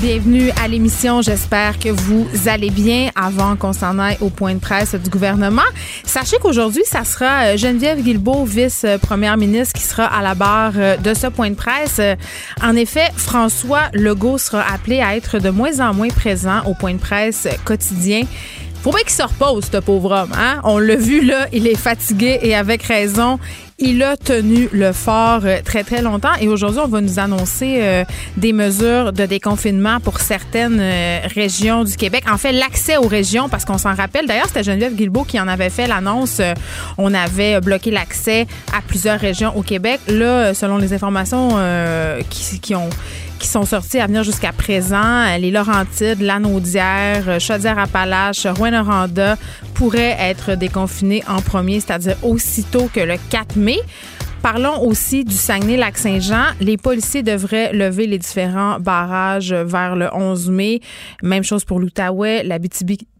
Bienvenue à l'émission. J'espère que vous allez bien avant qu'on s'en aille au point de presse du gouvernement. Sachez qu'aujourd'hui, ça sera euh, Geneviève Guilbeault, vice-première ministre, qui sera à la barre euh, de ce point de presse. En effet, François Legault sera appelé à être de moins en moins présent au point de presse quotidien. Faut bien qu'il se repose, ce pauvre homme. Hein? On l'a vu, là, il est fatigué et avec raison. Il a tenu le fort euh, très, très longtemps et aujourd'hui, on va nous annoncer euh, des mesures de déconfinement pour certaines euh, régions du Québec. En fait, l'accès aux régions, parce qu'on s'en rappelle. D'ailleurs, c'était Geneviève Guilbeault qui en avait fait l'annonce. on avait bloqué l'accès à plusieurs régions au Québec. Là, selon les informations qui, qui ont qui sont sortis à venir jusqu'à présent. Les Laurentides, Lanaudière, Chaudière-Appalaches, Rouen-Noranda pourraient être déconfinés en premier, c'est-à-dire aussitôt que le 4 mai. Parlons aussi du Saguenay-Lac-Saint-Jean. Les policiers devraient lever les différents barrages vers le 11 mai. Même chose pour l'Outaouais, la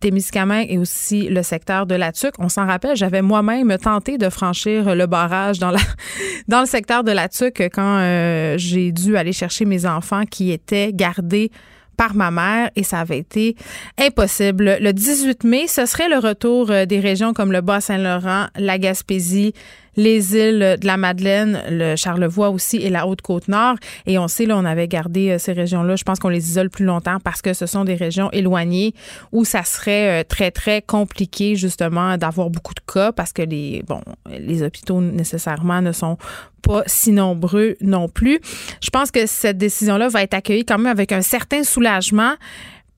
témiscamingue et aussi le secteur de la Tuque. On s'en rappelle, j'avais moi-même tenté de franchir le barrage dans le secteur de la Tuque quand euh, j'ai dû aller chercher mes enfants qui étaient gardés par ma mère et ça avait été impossible. Le 18 mai, ce serait le retour euh, des régions comme le Bas-Saint-Laurent, la Gaspésie, les îles de la Madeleine, le Charlevoix aussi et la Haute-Côte-Nord. Et on sait, là, on avait gardé euh, ces régions-là. Je pense qu'on les isole plus longtemps parce que ce sont des régions éloignées où ça serait euh, très, très compliqué, justement, d'avoir beaucoup de cas parce que les, bon, les hôpitaux nécessairement ne sont pas si nombreux non plus. Je pense que cette décision-là va être accueillie quand même avec un certain soulagement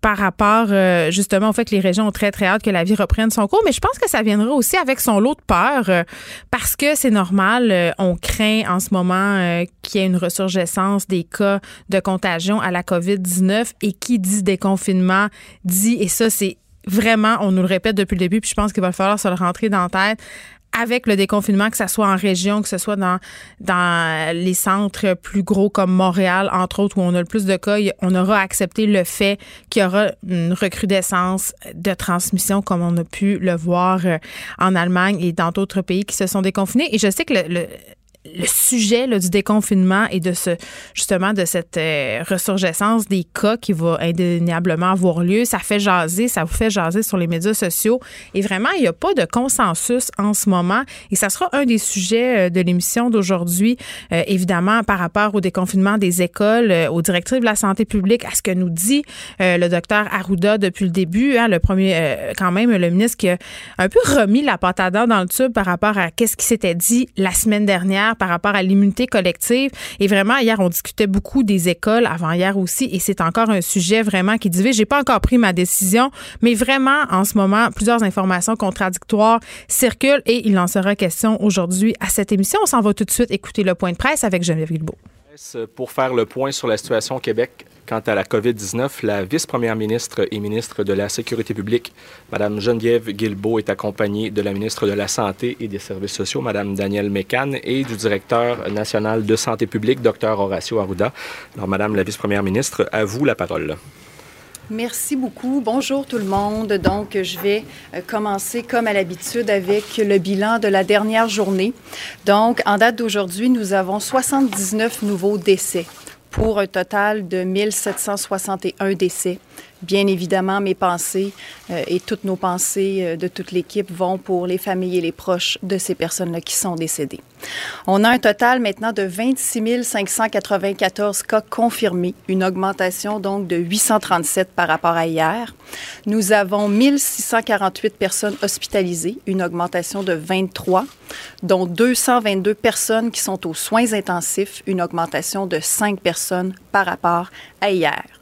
par rapport euh, justement au fait que les régions ont très très hâte que la vie reprenne son cours, mais je pense que ça viendra aussi avec son lot de peur euh, parce que c'est normal, euh, on craint en ce moment qu'il y ait une ressurgescence des cas de contagion à la COVID-19 et qui dit déconfinement dit et ça c'est vraiment, on nous le répète depuis le début, puis je pense qu'il va falloir se le rentrer dans la tête avec le déconfinement, que ce soit en région, que ce soit dans, dans les centres plus gros comme Montréal, entre autres, où on a le plus de cas, on aura accepté le fait qu'il y aura une recrudescence de transmission comme on a pu le voir euh, en Allemagne et dans d'autres pays qui se sont déconfinés. Et je sais que le le sujet du déconfinement et de ce justement de cette euh, ressurgescence des cas qui va indéniablement avoir lieu, ça fait jaser, ça vous fait jaser sur les médias sociaux. Et vraiment il n'y a pas de consensus en ce moment. Et ça sera un des sujets euh, de l'émission d'aujourd'hui euh, évidemment par rapport au déconfinement des écoles, aux directives de la santé publique, à ce que nous dit le docteur Arruda depuis le début, hein, le premier quand même le ministre qui a un peu remis la patate dans le tube par rapport à qu'est-ce qui s'était dit la semaine dernière par rapport à l'immunité collective. Et vraiment, hier, on discutait beaucoup des écoles, avant-hier aussi, et c'est encore un sujet vraiment qui divise. J'ai pas encore pris ma décision, mais vraiment, en ce moment, plusieurs informations contradictoires circulent et il en sera question aujourd'hui à cette émission. On s'en va tout de suite écouter le point de presse avec Geneviève Guilbeault. Pour faire le point sur la situation au Québec Quant à la COVID-19, la vice-première ministre et ministre de la Sécurité publique, Mme Geneviève Guilbeault, est accompagnée de la ministre de la Santé et des Services sociaux, Mme Danielle Mécan, et du directeur national de santé publique, Dr Horacio Arruda. Alors, Madame la vice-première ministre, à vous la parole. Merci beaucoup. Bonjour tout le monde. Donc, je vais euh, commencer comme à l'habitude avec le bilan de la dernière journée. Donc, en date d'aujourd'hui, nous avons 79 nouveaux décès pour un total de 1761 décès. Bien évidemment, mes pensées euh, et toutes nos pensées euh, de toute l'équipe vont pour les familles et les proches de ces personnes-là qui sont décédées. On a un total maintenant de 26 594 cas confirmés, une augmentation donc de 837 par rapport à hier. Nous avons 1648 personnes hospitalisées, une augmentation de 23, dont 222 personnes qui sont aux soins intensifs, une augmentation de 5 personnes par rapport à hier.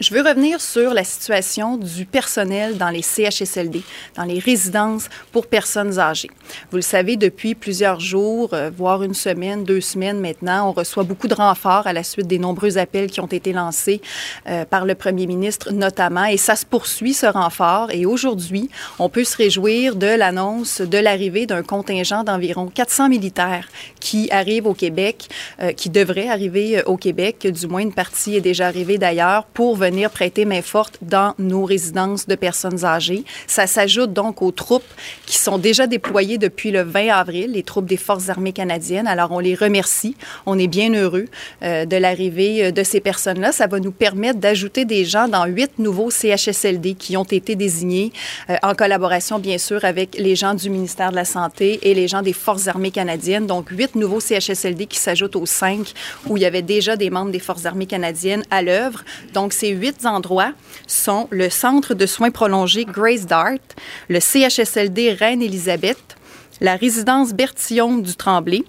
Je veux revenir sur la situation du personnel dans les CHSLD, dans les résidences pour personnes âgées. Vous le savez, depuis plusieurs jours, euh, voire une semaine, deux semaines maintenant, on reçoit beaucoup de renforts à la suite des nombreux appels qui ont été lancés euh, par le premier ministre notamment, et ça se poursuit ce renfort. Et aujourd'hui, on peut se réjouir de l'annonce de l'arrivée d'un contingent d'environ 400 militaires qui arrivent au Québec, euh, qui devraient arriver au Québec, du moins une partie est déjà arrivée d'ailleurs, pour prêter main forte dans nos résidences de personnes âgées. Ça s'ajoute donc aux troupes qui sont déjà déployées depuis le 20 avril, les troupes des Forces armées canadiennes. Alors, on les remercie. On est bien heureux euh, de l'arrivée euh, de ces personnes-là. Ça va nous permettre d'ajouter des gens dans huit nouveaux CHSLD qui ont été désignés euh, en collaboration, bien sûr, avec les gens du ministère de la Santé et les gens des Forces armées canadiennes. Donc, huit nouveaux CHSLD qui s'ajoutent aux cinq où il y avait déjà des membres des Forces armées canadiennes à l'œuvre. Donc, ces huit endroits sont le Centre de soins prolongés Grace Dart, le CHSLD Reine-Élisabeth, la résidence Bertillon du Tremblay,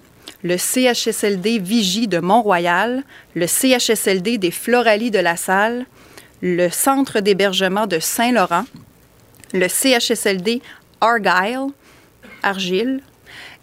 le CHSLD Vigie de Mont-Royal, le CHSLD des Floralies de la Salle, le Centre d'hébergement de Saint-Laurent, le CHSLD Argyle, Argile,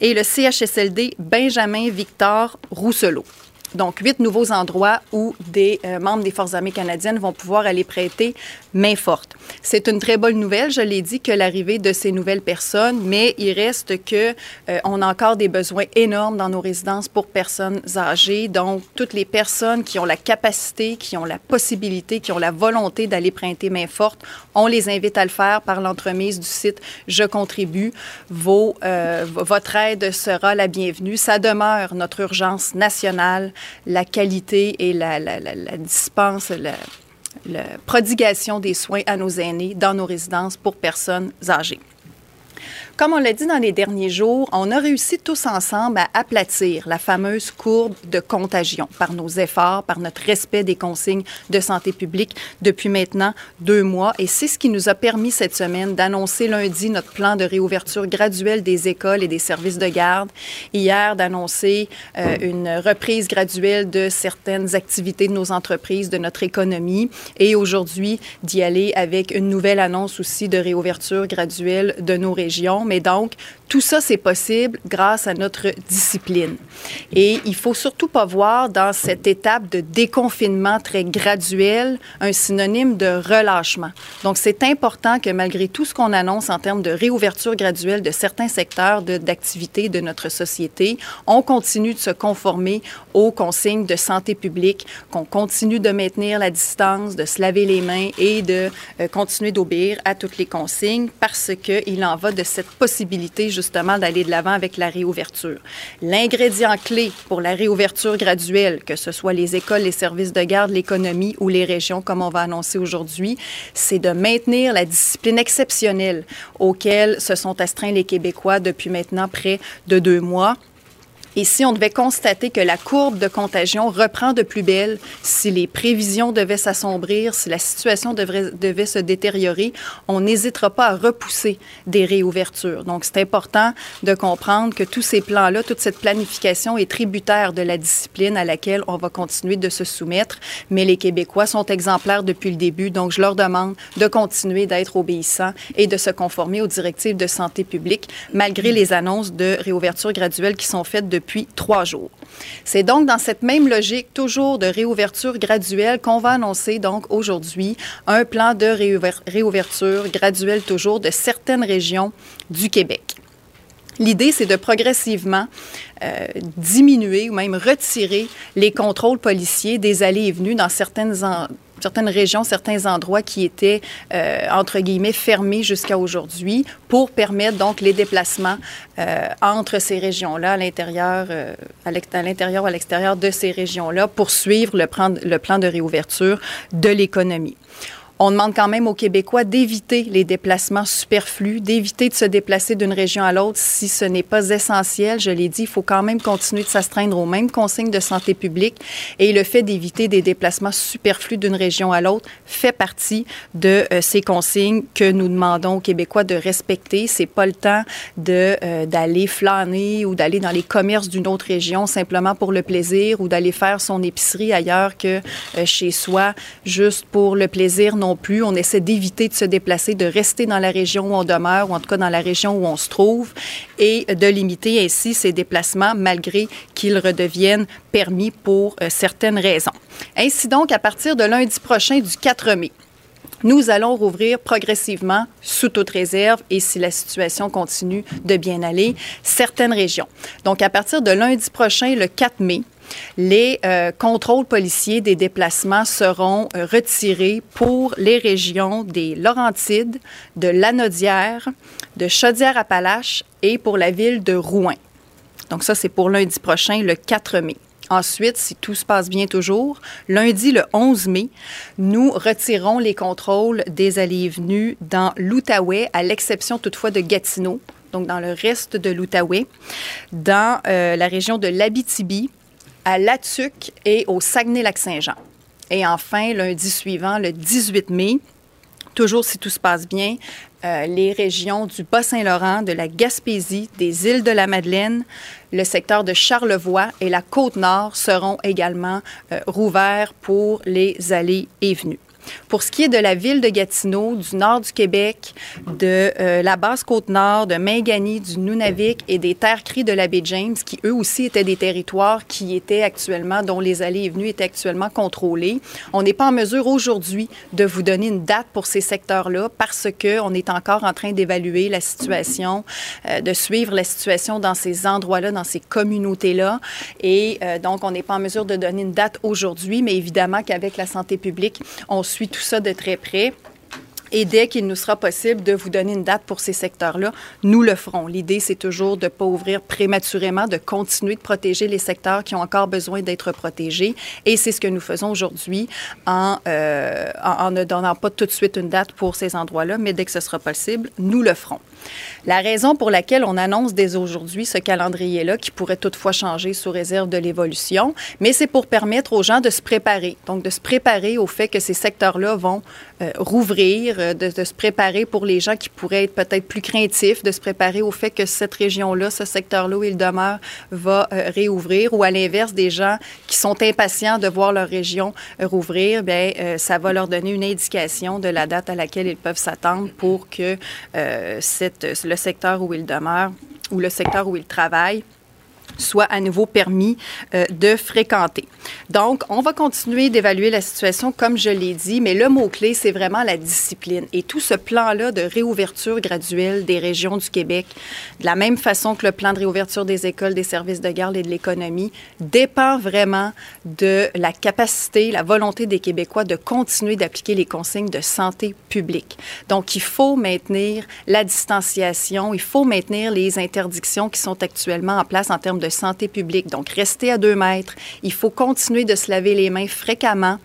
et le CHSLD Benjamin Victor Rousselot. Donc, huit nouveaux endroits où des euh, membres des Forces armées canadiennes vont pouvoir aller prêter main forte. C'est une très bonne nouvelle, je l'ai dit, que l'arrivée de ces nouvelles personnes, mais il reste que euh, on a encore des besoins énormes dans nos résidences pour personnes âgées. Donc, toutes les personnes qui ont la capacité, qui ont la possibilité, qui ont la volonté d'aller prêter main forte, on les invite à le faire par l'entremise du site Je contribue. Vos, euh, votre aide sera la bienvenue. Ça demeure notre urgence nationale la qualité et la, la, la, la dispense, la, la prodigation des soins à nos aînés dans nos résidences pour personnes âgées. Comme on l'a dit dans les derniers jours, on a réussi tous ensemble à aplatir la fameuse courbe de contagion par nos efforts, par notre respect des consignes de santé publique depuis maintenant deux mois. Et c'est ce qui nous a permis cette semaine d'annoncer lundi notre plan de réouverture graduelle des écoles et des services de garde. Hier, d'annoncer euh, une reprise graduelle de certaines activités de nos entreprises, de notre économie. Et aujourd'hui, d'y aller avec une nouvelle annonce aussi de réouverture graduelle de nos régions mais donc, tout ça, c'est possible grâce à notre discipline. Et il faut surtout pas voir dans cette étape de déconfinement très graduel un synonyme de relâchement. Donc, c'est important que malgré tout ce qu'on annonce en termes de réouverture graduelle de certains secteurs d'activité de, de notre société, on continue de se conformer aux consignes de santé publique, qu'on continue de maintenir la distance, de se laver les mains et de euh, continuer d'obéir à toutes les consignes parce qu'il en va de cette possibilité d'aller de l'avant avec la réouverture. L'ingrédient clé pour la réouverture graduelle, que ce soit les écoles, les services de garde, l'économie ou les régions, comme on va annoncer aujourd'hui, c'est de maintenir la discipline exceptionnelle auquel se sont astreints les Québécois depuis maintenant près de deux mois et si on devait constater que la courbe de contagion reprend de plus belle, si les prévisions devaient s'assombrir, si la situation devrait, devait se détériorer, on n'hésitera pas à repousser des réouvertures. Donc, c'est important de comprendre que tous ces plans-là, toute cette planification est tributaire de la discipline à laquelle on va continuer de se soumettre. Mais les Québécois sont exemplaires depuis le début, donc je leur demande de continuer d'être obéissants et de se conformer aux directives de santé publique, malgré les annonces de réouverture graduelle qui sont faites depuis depuis trois jours. C'est donc dans cette même logique, toujours de réouverture graduelle, qu'on va annoncer donc aujourd'hui un plan de réouverture graduelle toujours de certaines régions du Québec. L'idée, c'est de progressivement euh, diminuer ou même retirer les contrôles policiers des allées et venues dans certaines, certaines régions, certains endroits qui étaient, euh, entre guillemets, fermés jusqu'à aujourd'hui pour permettre donc les déplacements euh, entre ces régions-là, à l'intérieur, euh, à l'intérieur ou à l'extérieur de ces régions-là pour suivre le plan de réouverture de l'économie. On demande quand même aux Québécois d'éviter les déplacements superflus, d'éviter de se déplacer d'une région à l'autre si ce n'est pas essentiel. Je l'ai dit, il faut quand même continuer de s'astreindre aux mêmes consignes de santé publique et le fait d'éviter des déplacements superflus d'une région à l'autre fait partie de euh, ces consignes que nous demandons aux Québécois de respecter. C'est pas le temps de euh, d'aller flâner ou d'aller dans les commerces d'une autre région simplement pour le plaisir ou d'aller faire son épicerie ailleurs que euh, chez soi juste pour le plaisir non plus. On essaie d'éviter de se déplacer, de rester dans la région où on demeure ou en tout cas dans la région où on se trouve et de limiter ainsi ces déplacements malgré qu'ils redeviennent permis pour euh, certaines raisons. Ainsi donc, à partir de lundi prochain du 4 mai, nous allons rouvrir progressivement, sous toute réserve, et si la situation continue de bien aller, certaines régions. Donc, à partir de lundi prochain, le 4 mai, les euh, contrôles policiers des déplacements seront euh, retirés pour les régions des Laurentides, de Lanaudière, de Chaudière-Appalaches et pour la ville de Rouen. Donc ça, c'est pour lundi prochain, le 4 mai. Ensuite, si tout se passe bien toujours, lundi le 11 mai, nous retirons les contrôles des allées et venues dans l'Outaouais, à l'exception toutefois de Gatineau, donc dans le reste de l'Outaouais, dans euh, la région de l'Abitibi, à Latuc et au Saguenay-Lac-Saint-Jean. Et enfin, lundi suivant, le 18 mai, toujours si tout se passe bien, euh, les régions du Bas-Saint-Laurent, de la Gaspésie, des îles de la Madeleine, le secteur de Charlevoix et la Côte-Nord seront également euh, rouverts pour les allées et venues. Pour ce qui est de la ville de Gatineau, du nord du Québec, de euh, la basse côte nord, de Mingani, du Nunavik et des terres cries de la baie James, qui eux aussi étaient des territoires qui étaient actuellement, dont les allées et venues étaient actuellement contrôlées. On n'est pas en mesure aujourd'hui de vous donner une date pour ces secteurs-là parce qu'on est encore en train d'évaluer la situation, euh, de suivre la situation dans ces endroits-là, dans ces communautés-là. Et euh, donc, on n'est pas en mesure de donner une date aujourd'hui, mais évidemment qu'avec la santé publique, on suit tout ça de très près. Et dès qu'il nous sera possible de vous donner une date pour ces secteurs-là, nous le ferons. L'idée, c'est toujours de ne pas ouvrir prématurément, de continuer de protéger les secteurs qui ont encore besoin d'être protégés. Et c'est ce que nous faisons aujourd'hui en, euh, en, ne donnant pas tout de suite une date pour ces endroits-là, mais dès que ce sera possible, nous le ferons. La raison pour laquelle on annonce dès aujourd'hui ce calendrier-là, qui pourrait toutefois changer sous réserve de l'évolution, mais c'est pour permettre aux gens de se préparer. Donc, de se préparer au fait que ces secteurs-là vont euh, rouvrir, euh, de, se préparer pour les gens qui pourraient être peut-être plus craintifs, de se préparer au fait que cette région-là, ce secteur-là où ils demeurent, va euh, réouvrir, ou à l'inverse, des gens qui sont impatients de voir leur région rouvrir, bien, ça va leur donner une indication de la date à laquelle ils peuvent s'attendre pour que cette, le secteur où ils demeurent ou le secteur où ils travaillent soit à nouveau permis euh, de fréquenter. Donc, on va continuer d'évaluer la situation comme je l'ai dit, mais le mot-clé, c'est vraiment la discipline. Et tout ce plan-là de réouverture graduelle des régions du Québec, de la même façon que le plan de réouverture des écoles, des services de garde et de l'économie, dépend vraiment de la capacité, la volonté des Québécois de continuer d'appliquer les consignes de santé publique. Donc, il faut maintenir la distanciation, il faut maintenir les interdictions qui sont actuellement en place en termes de santé publique. Donc, rester à deux mètres. Il faut continuer de se laver les mains fréquemment.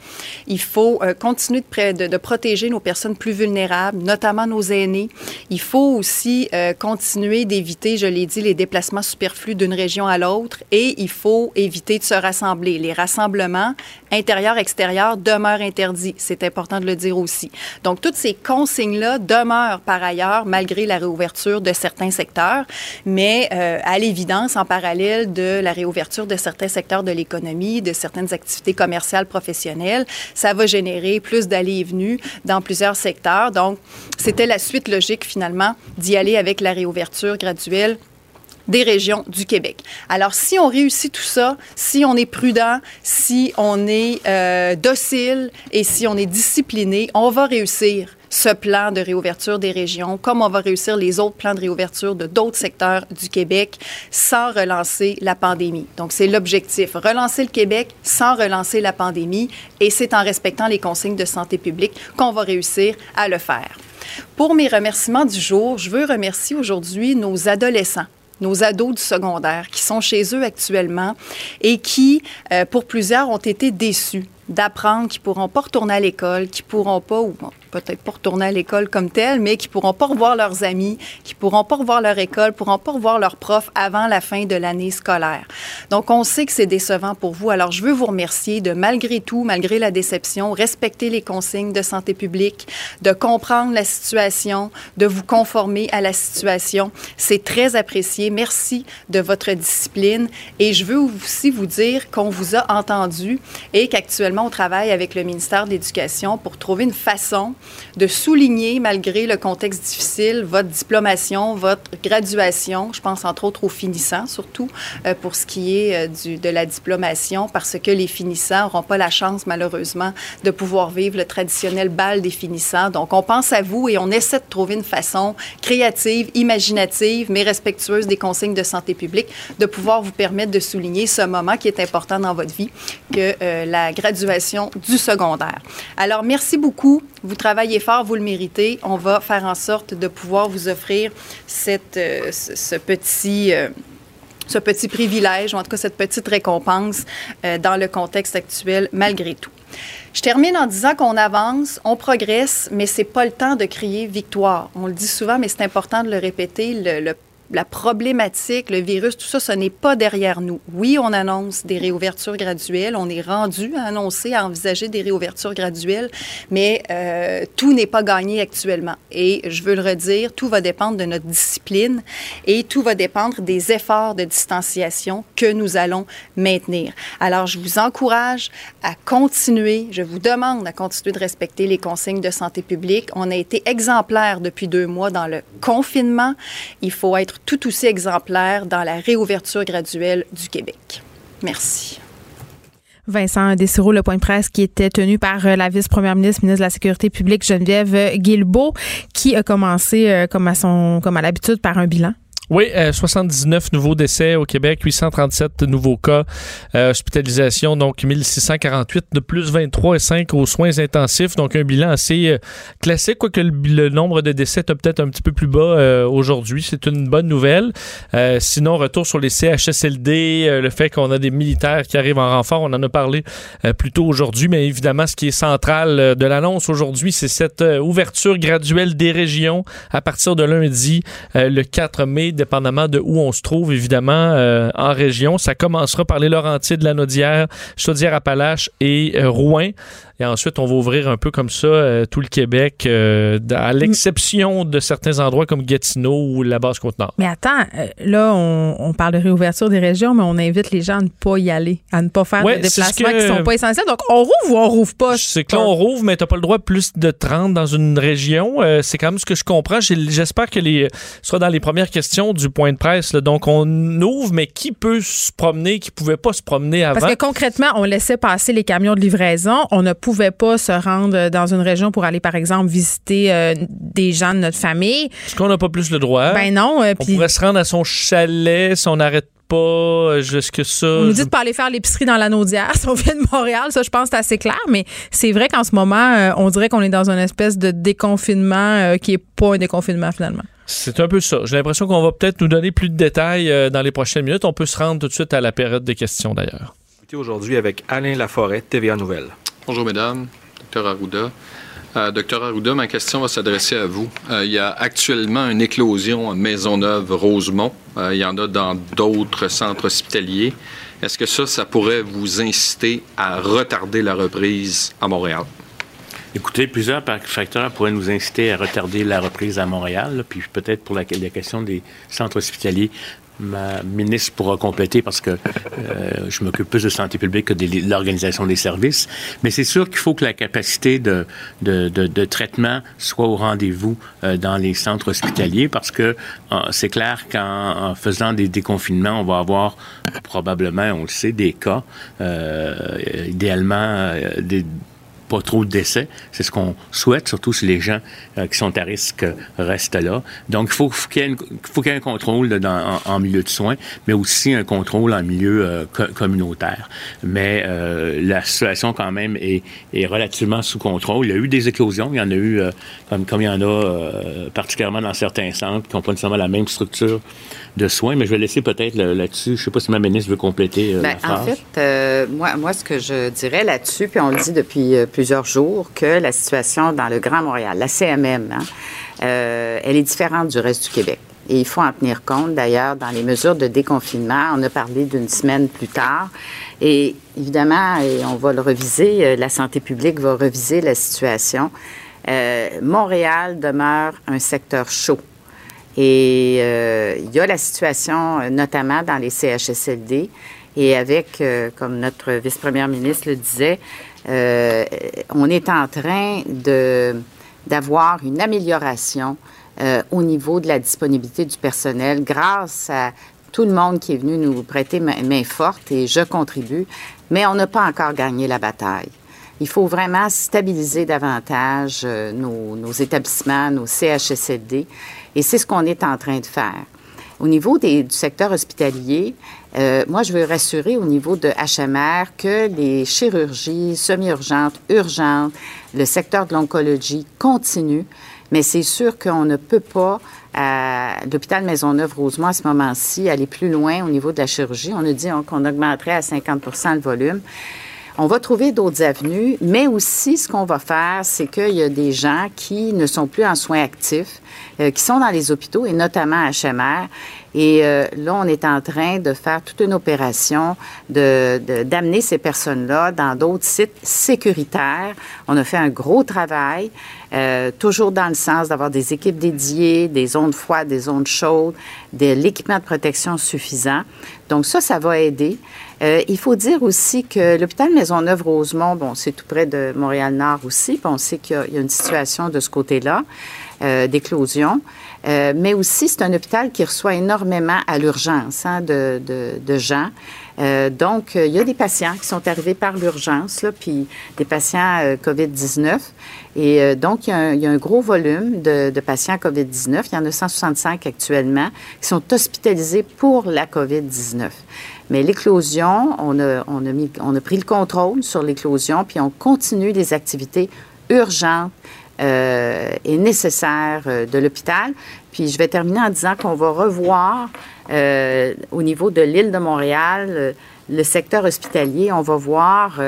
Il faut euh, continuer de, protéger nos personnes plus vulnérables, notamment nos aînés. Il faut aussi euh, continuer d'éviter, je l'ai dit, les déplacements superflus d'une région à l'autre et il faut éviter de se rassembler. Les rassemblements intérieurs-extérieurs demeurent interdits. C'est important de le dire aussi. Donc, toutes ces consignes-là demeurent par ailleurs malgré la réouverture de certains secteurs, mais euh, à l'évidence, en parallèle, de la réouverture de certains secteurs de l'économie, de certaines activités commerciales professionnelles. Ça va générer plus d'allées et venues dans plusieurs secteurs. Donc, c'était la suite logique finalement d'y aller avec la réouverture graduelle des régions du Québec. Alors, si on réussit tout ça, si on est prudent, si on est euh, docile et si on est discipliné, on va réussir ce plan de réouverture des régions, comme on va réussir les autres plans de réouverture de d'autres secteurs du Québec sans relancer la pandémie. Donc, c'est l'objectif, relancer le Québec sans relancer la pandémie, et c'est en respectant les consignes de santé publique qu'on va réussir à le faire. Pour mes remerciements du jour, je veux remercier aujourd'hui nos adolescents nos ados du secondaire qui sont chez eux actuellement et qui, euh, pour plusieurs, ont été déçus d'apprendre, qui pourront pas retourner à l'école, qui pourront pas, ou peut-être pas retourner à l'école comme tel, mais qui pourront pas revoir leurs amis, qui pourront pas revoir leur école, pourront pas revoir leurs profs avant la fin de l'année scolaire. Donc, on sait que c'est décevant pour vous. Alors, je veux vous remercier de, malgré tout, malgré la déception, respecter les consignes de santé publique, de comprendre la situation, de vous conformer à la situation. C'est très apprécié. Merci de votre discipline. Et je veux aussi vous dire qu'on vous a entendu et qu'actuellement, on travaille avec le ministère de l'Éducation pour trouver une façon de souligner, malgré le contexte difficile, votre diplomation, votre graduation. Je pense entre autres aux finissants, surtout euh, pour ce qui est euh, du, de la diplomation, parce que les finissants n'auront pas la chance, malheureusement, de pouvoir vivre le traditionnel bal des finissants. Donc, on pense à vous et on essaie de trouver une façon créative, imaginative, mais respectueuse des consignes de santé publique, de pouvoir vous permettre de souligner ce moment qui est important dans votre vie, que euh, la graduation du secondaire. Alors, merci beaucoup. Vous travaillez fort, vous le méritez. On va faire en sorte de pouvoir vous offrir cette, euh, ce petit... Euh, ce petit privilège, ou en tout cas cette petite récompense euh, dans le contexte actuel, malgré tout. Je termine en disant qu'on avance, on progresse, mais c'est pas le temps de crier victoire. On le dit souvent, mais c'est important de le répéter. La problématique, le virus, tout ça, ce n'est pas derrière nous. Oui, on annonce des réouvertures graduelles. On est rendu à annoncer, à envisager des réouvertures graduelles, mais euh, tout n'est pas gagné actuellement. Et je veux le redire, tout va dépendre de notre discipline et tout va dépendre des efforts de distanciation que nous allons maintenir. Alors, je vous encourage à continuer, je vous demande à continuer de respecter les consignes de santé publique. On a été exemplaires depuis deux mois dans le confinement. Il faut être tout aussi exemplaire dans la réouverture graduelle du Québec. Merci. Vincent Dessureau, le point de presse qui était tenu par euh, la vice-première ministre, ministre de la Sécurité publique, Geneviève Guilbeault, qui a commencé, euh, comme à son, comme à l'habitude, par un bilan. Oui, 79 euh, nouveaux décès au Québec, 837 nouveaux cas, euh, hospitalisation, donc 1648 de plus 23 et 5 aux soins intensifs, donc un bilan assez euh, classique, quoique le, le, nombre de décès est peut-être un petit peu plus bas aujourd'hui. C'est une bonne nouvelle. sinon, retour sur les CHSLD, le fait qu'on a des militaires qui arrivent en renfort, on en a parlé plus tôt aujourd'hui, mais évidemment, ce qui est central de l'annonce aujourd'hui, c'est cette ouverture graduelle des régions à partir de lundi, le 4 mai dépendamment de où on se trouve, évidemment, euh, en région. Ça commencera par les Laurentides, la Chaudière-Appalaches et euh, Rouen. Et ensuite, on va ouvrir un peu comme ça euh, tout le Québec, euh, à l'exception de certains endroits comme Gatineau ou la Basse-Côte-Nord. Mais attends, euh, là, on, on, parle de réouverture des régions, mais on invite les gens à ne pas y aller, à ne pas faire ouais, des déplacements que... qui ne sont pas essentiels. Donc, on rouvre ou on rouvre pas? C'est que là, on rouvre, mais tu n'as pas le droit de plus de 30 dans une région. c'est quand même ce que je comprends. J'espère que les sera dans les premières questions du point de presse. Là. Donc, on ouvre, mais qui peut se promener, qui ne pouvait pas se promener avant? Parce que concrètement, on laissait passer les camions de livraison. On a pouvait pas se rendre dans une région pour aller, par exemple, visiter euh, des gens de notre famille. Est-ce qu'on n'a pas plus le droit? Ben non. Euh, on pourrait se rendre à son chalet si on n'arrête pas euh, jusque ça. On nous dit de pas aller faire l'épicerie dans la Naudière si on vient de Montréal. Ça, je pense que c'est assez clair. Mais c'est vrai qu'en ce moment, on dirait qu'on est dans une espèce de déconfinement qui est pas un déconfinement finalement. C'est un peu ça. J'ai l'impression qu'on va peut-être nous donner plus de détails dans les prochaines minutes. On peut se rendre tout de suite à la période de questions d'ailleurs. Aujourd'hui avec Alain Laforêt, TVA Nouvelle. Bonjour mesdames, docteur Arruda. Euh, docteur Arruda, ma question va s'adresser à vous. Euh, il y a actuellement une éclosion à Maisonneuve-Rosemont. Euh, il y en a dans d'autres centres hospitaliers. Est-ce que ça, ça pourrait vous inciter à retarder la reprise à Montréal? Écoutez, plusieurs facteurs pourraient nous inciter à retarder la reprise à Montréal. puis peut-être pour la, la, question des centres hospitaliers, ma ministre pourra compléter parce que euh, je m'occupe plus de santé publique que de l'organisation des services. Mais c'est sûr qu'il faut que la capacité de, de, de, de traitement soit au rendez-vous euh, dans les centres hospitaliers parce que euh, c'est clair qu'en faisant des déconfinements, on va avoir probablement, on le sait, des cas, euh, idéalement des pas trop de décès. C'est ce qu'on souhaite, surtout si les gens euh, qui sont à risque restent là. Donc, il faut, faut qu'il y, ait un contrôle dans, en, milieu de soins, mais aussi un contrôle en milieu euh, co communautaire. Mais euh, la situation, quand même, est, est, relativement sous contrôle. Il y a eu des éclosions. Il y en a eu, euh, comme, comme il y en a euh, particulièrement dans certains centres qui n'ont pas nécessairement la même structure de soins, mais je vais laisser peut-être là-dessus. Je ne sais pas si ma ministre veut compléter euh, la phrase. En fait, euh, moi, moi, ce que je dirais là-dessus, puis on le dit depuis euh, plusieurs jours, que la situation dans le Grand Montréal, la CMM, hein, elle est différente du reste du Québec. Et il faut en tenir compte. D'ailleurs, dans les mesures de déconfinement, on a parlé d'une semaine plus tard. Et évidemment, et on va le reviser, la santé publique va reviser la situation. Montréal demeure un secteur chaud. Et euh, il y a la situation, euh, notamment dans les CHSLD, et avec, euh, comme notre vice-première ministre le disait, on est en train d'avoir une amélioration au niveau de la disponibilité du personnel grâce à tout le monde qui est venu nous prêter main forte et je contribue, mais on n'a pas encore gagné la bataille. Il faut vraiment stabiliser davantage nos, nos établissements, nos CHSLD et c'est ce qu'on est en train de faire. Au niveau du secteur hospitalier, euh, moi, je veux rassurer au niveau de HMR que les chirurgies semi-urgentes, urgentes, le secteur de l'oncologie continue, mais c'est sûr qu'on ne peut pas, à l'hôpital Maisonneuve-Rosemont, à ce moment-ci, aller plus loin au niveau de la chirurgie. On a dit qu'on augmenterait à 50% le volume. On va trouver d'autres avenues, mais aussi ce qu'on va faire, c'est qu'il y a des gens qui ne sont plus en soins actifs, euh, qui sont dans les hôpitaux et notamment à HMR. Et euh, là, on est en train de faire toute une opération de, d'amener ces personnes-là dans d'autres sites sécuritaires. On a fait un gros travail, euh, toujours dans le sens d'avoir des équipes dédiées, des zones froides, des zones chaudes, de l'équipement de protection suffisant. Donc ça, ça va aider. Euh, il faut dire aussi que l'hôpital Maisonneuve-Rosemont, bon, c'est tout près de Montréal-Nord aussi, puis on sait qu'il y, a une situation de ce côté-là, d'éclosion. Euh, mais aussi, c'est un hôpital qui reçoit énormément à l'urgence hein, de, de, de, gens. Euh, donc, il y a des patients qui sont arrivés par l'urgence, puis des patients COVID-19. Et donc, il y, a un, y, a un, gros volume de, de patients COVID-19. Il y en a 165 actuellement qui sont hospitalisés pour la COVID-19. Mais l'éclosion, on a, on, a on a pris le contrôle sur l'éclosion, puis on continue les activités urgentes euh, et nécessaires euh, de l'hôpital. Puis je vais terminer en disant qu'on va revoir euh, au niveau de l'île de Montréal euh, le secteur hospitalier, on va voir,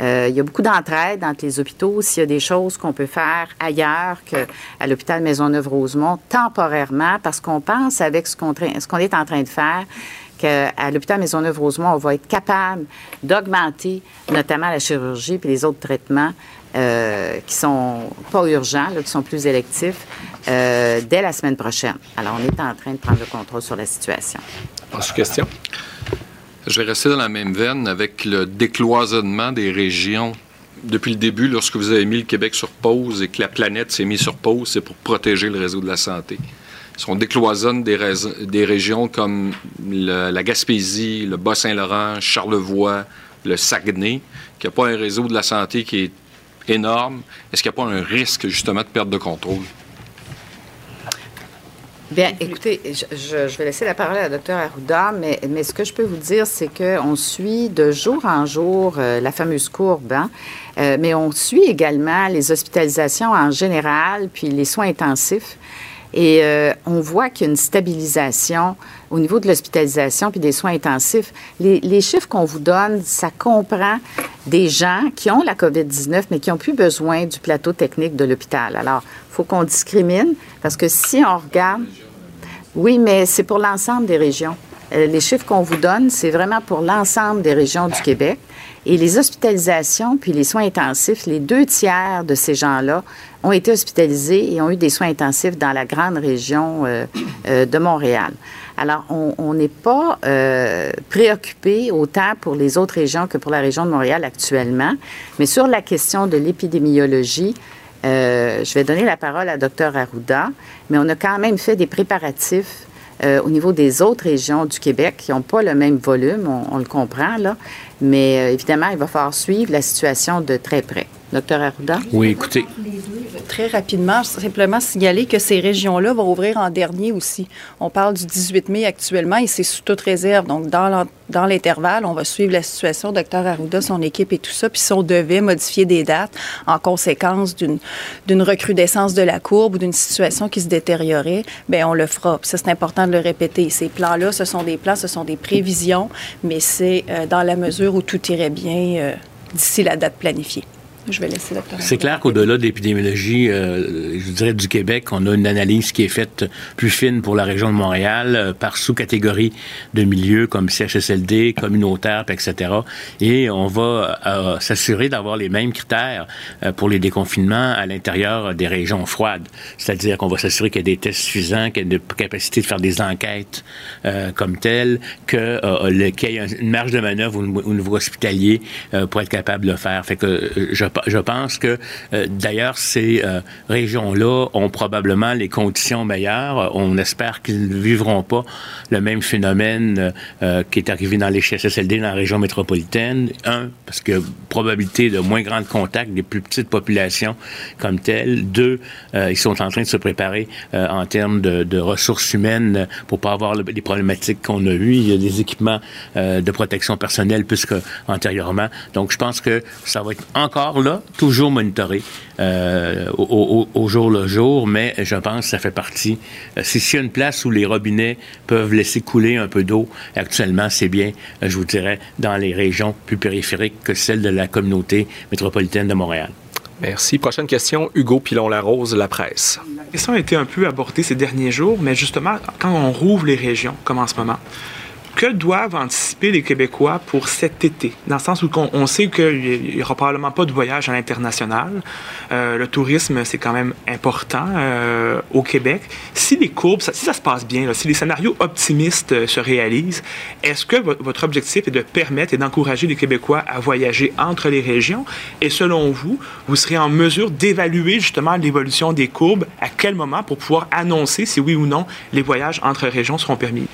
il y a beaucoup d'entraide entre les hôpitaux. S'il y a des choses qu'on peut faire ailleurs qu'à l'hôpital Maisonneuve-Rosemont, temporairement, parce qu'on pense avec ce qu'on, ce qu'on est en train de faire, qu'à l'hôpital Maisonneuve-Rosemont, on va être capable d'augmenter notamment la chirurgie puis les autres traitements euh, qui sont pas urgents, qui sont plus électifs, euh, dès la semaine prochaine. Alors, on est en train de prendre le contrôle sur la situation. Autre question? Je vais rester dans la même veine avec le décloisonnement des régions. Depuis le début, lorsque vous avez mis le Québec sur pause et que la planète s'est mise sur pause, c'est pour protéger le réseau de la santé. Si on décloisonne des, des régions comme la Gaspésie, le Bas-Saint-Laurent, Charlevoix, le Saguenay, qui n'a pas un réseau de la santé qui est énorme, est-ce qu'il n'y a pas un risque justement de perte de contrôle? Bien, écoutez, je, vais laisser la parole à la Dr Arruda, mais, ce que je peux vous dire, c'est qu'on suit de jour en jour euh, la fameuse courbe, hein? euh, mais on suit également les hospitalisations en général, puis les soins intensifs. Et euh, on voit qu'il y a une stabilisation au niveau de l'hospitalisation puis des soins intensifs. Les, chiffres qu'on vous donne, ça comprend des gens qui ont la COVID-19, mais qui n'ont plus besoin du plateau technique de l'hôpital. Alors, il faut qu'on discrimine parce que si on regarde... Oui, mais c'est pour l'ensemble des régions. Euh, les chiffres qu'on vous donne, c'est vraiment pour l'ensemble des régions du Québec. Et les hospitalisations puis les soins intensifs, les deux tiers de ces gens-là ont été hospitalisés et ont eu des soins intensifs dans la grande région euh, euh, de Montréal. Alors, on n'est pas euh, préoccupé autant pour les autres régions que pour la région de Montréal actuellement. Mais sur la question de l'épidémiologie, je vais donner la parole à Dr Arruda, mais on a quand même fait des préparatifs euh, au niveau des autres régions du Québec qui n'ont pas le même volume, on, le comprend, là. Mais euh, évidemment, il va falloir suivre la situation de très près. Docteur Arruda? Oui, écoutez. Très rapidement, simplement signaler que ces régions-là vont ouvrir en dernier aussi. On parle du 18 mai actuellement et c'est sous toute réserve. Donc, dans dans l'intervalle, on va suivre la situation, docteur Arruda, son équipe et tout ça. Puis si on devait modifier des dates en conséquence d'une recrudescence de la courbe ou d'une situation qui se détériorait, bien, on le fera. Puis ça, c'est important de le répéter. Ces plans-là, ce sont des plans, ce sont des prévisions, mais c'est euh, dans la mesure où tout irait bien euh, d'ici la date planifiée. Je vais laisser C'est clair qu'au-delà de l'épidémiologie, euh, je dirais du Québec, on a une analyse qui est faite plus fine pour la région de Montréal euh, par sous-catégorie de milieux comme CHSLD, communautaire, etc. Et on va euh, s'assurer d'avoir les mêmes critères pour les déconfinements à l'intérieur des régions froides. C'est-à-dire qu'on va s'assurer qu'il y a des tests suffisants, qu'il y a une capacité de faire des enquêtes comme telles, qu'il y ait une marge de manœuvre au, niveau hospitalier pour être capable de le faire. Fait que je je pense que, euh, d'ailleurs, ces euh, régions-là ont probablement les conditions meilleures. On espère qu'ils ne vivront pas le même phénomène euh, qui est arrivé dans les CHSLD dans la région métropolitaine. Un, parce que probabilité de moins grand contact des plus petites populations comme telles. Deux, ils sont en train de se préparer en termes de, ressources humaines pour pas avoir les problématiques qu'on a eues. Il y a des équipements de protection personnelle plus qu'antérieurement. Donc, je pense que ça va être encore là toujours monitoré euh, au, jour le jour, mais je pense que ça fait partie. Euh, si s'il y a une place où les robinets peuvent laisser couler un peu d'eau, actuellement, c'est bien, euh, je vous dirais, dans les régions plus périphériques que celles de la communauté métropolitaine de Montréal. Merci. Prochaine question, Hugo Pilon-Larose, La Presse. La question a été un peu abordée ces derniers jours, mais justement, quand on rouvre les régions, comme en ce moment, que doivent anticiper les Québécois pour cet été? Dans le sens où on, sait qu'il n'y aura probablement pas de voyage à l'international. Euh, le tourisme, c'est quand même important euh, au Québec. Si les courbes, si ça se passe bien, si les scénarios optimistes euh, se réalisent, est-ce que votre objectif est de permettre et d'encourager les Québécois à voyager entre les régions? Et selon vous, vous serez en mesure d'évaluer justement l'évolution des courbes? À quel moment pour pouvoir annoncer si oui ou non les voyages entre régions seront permis?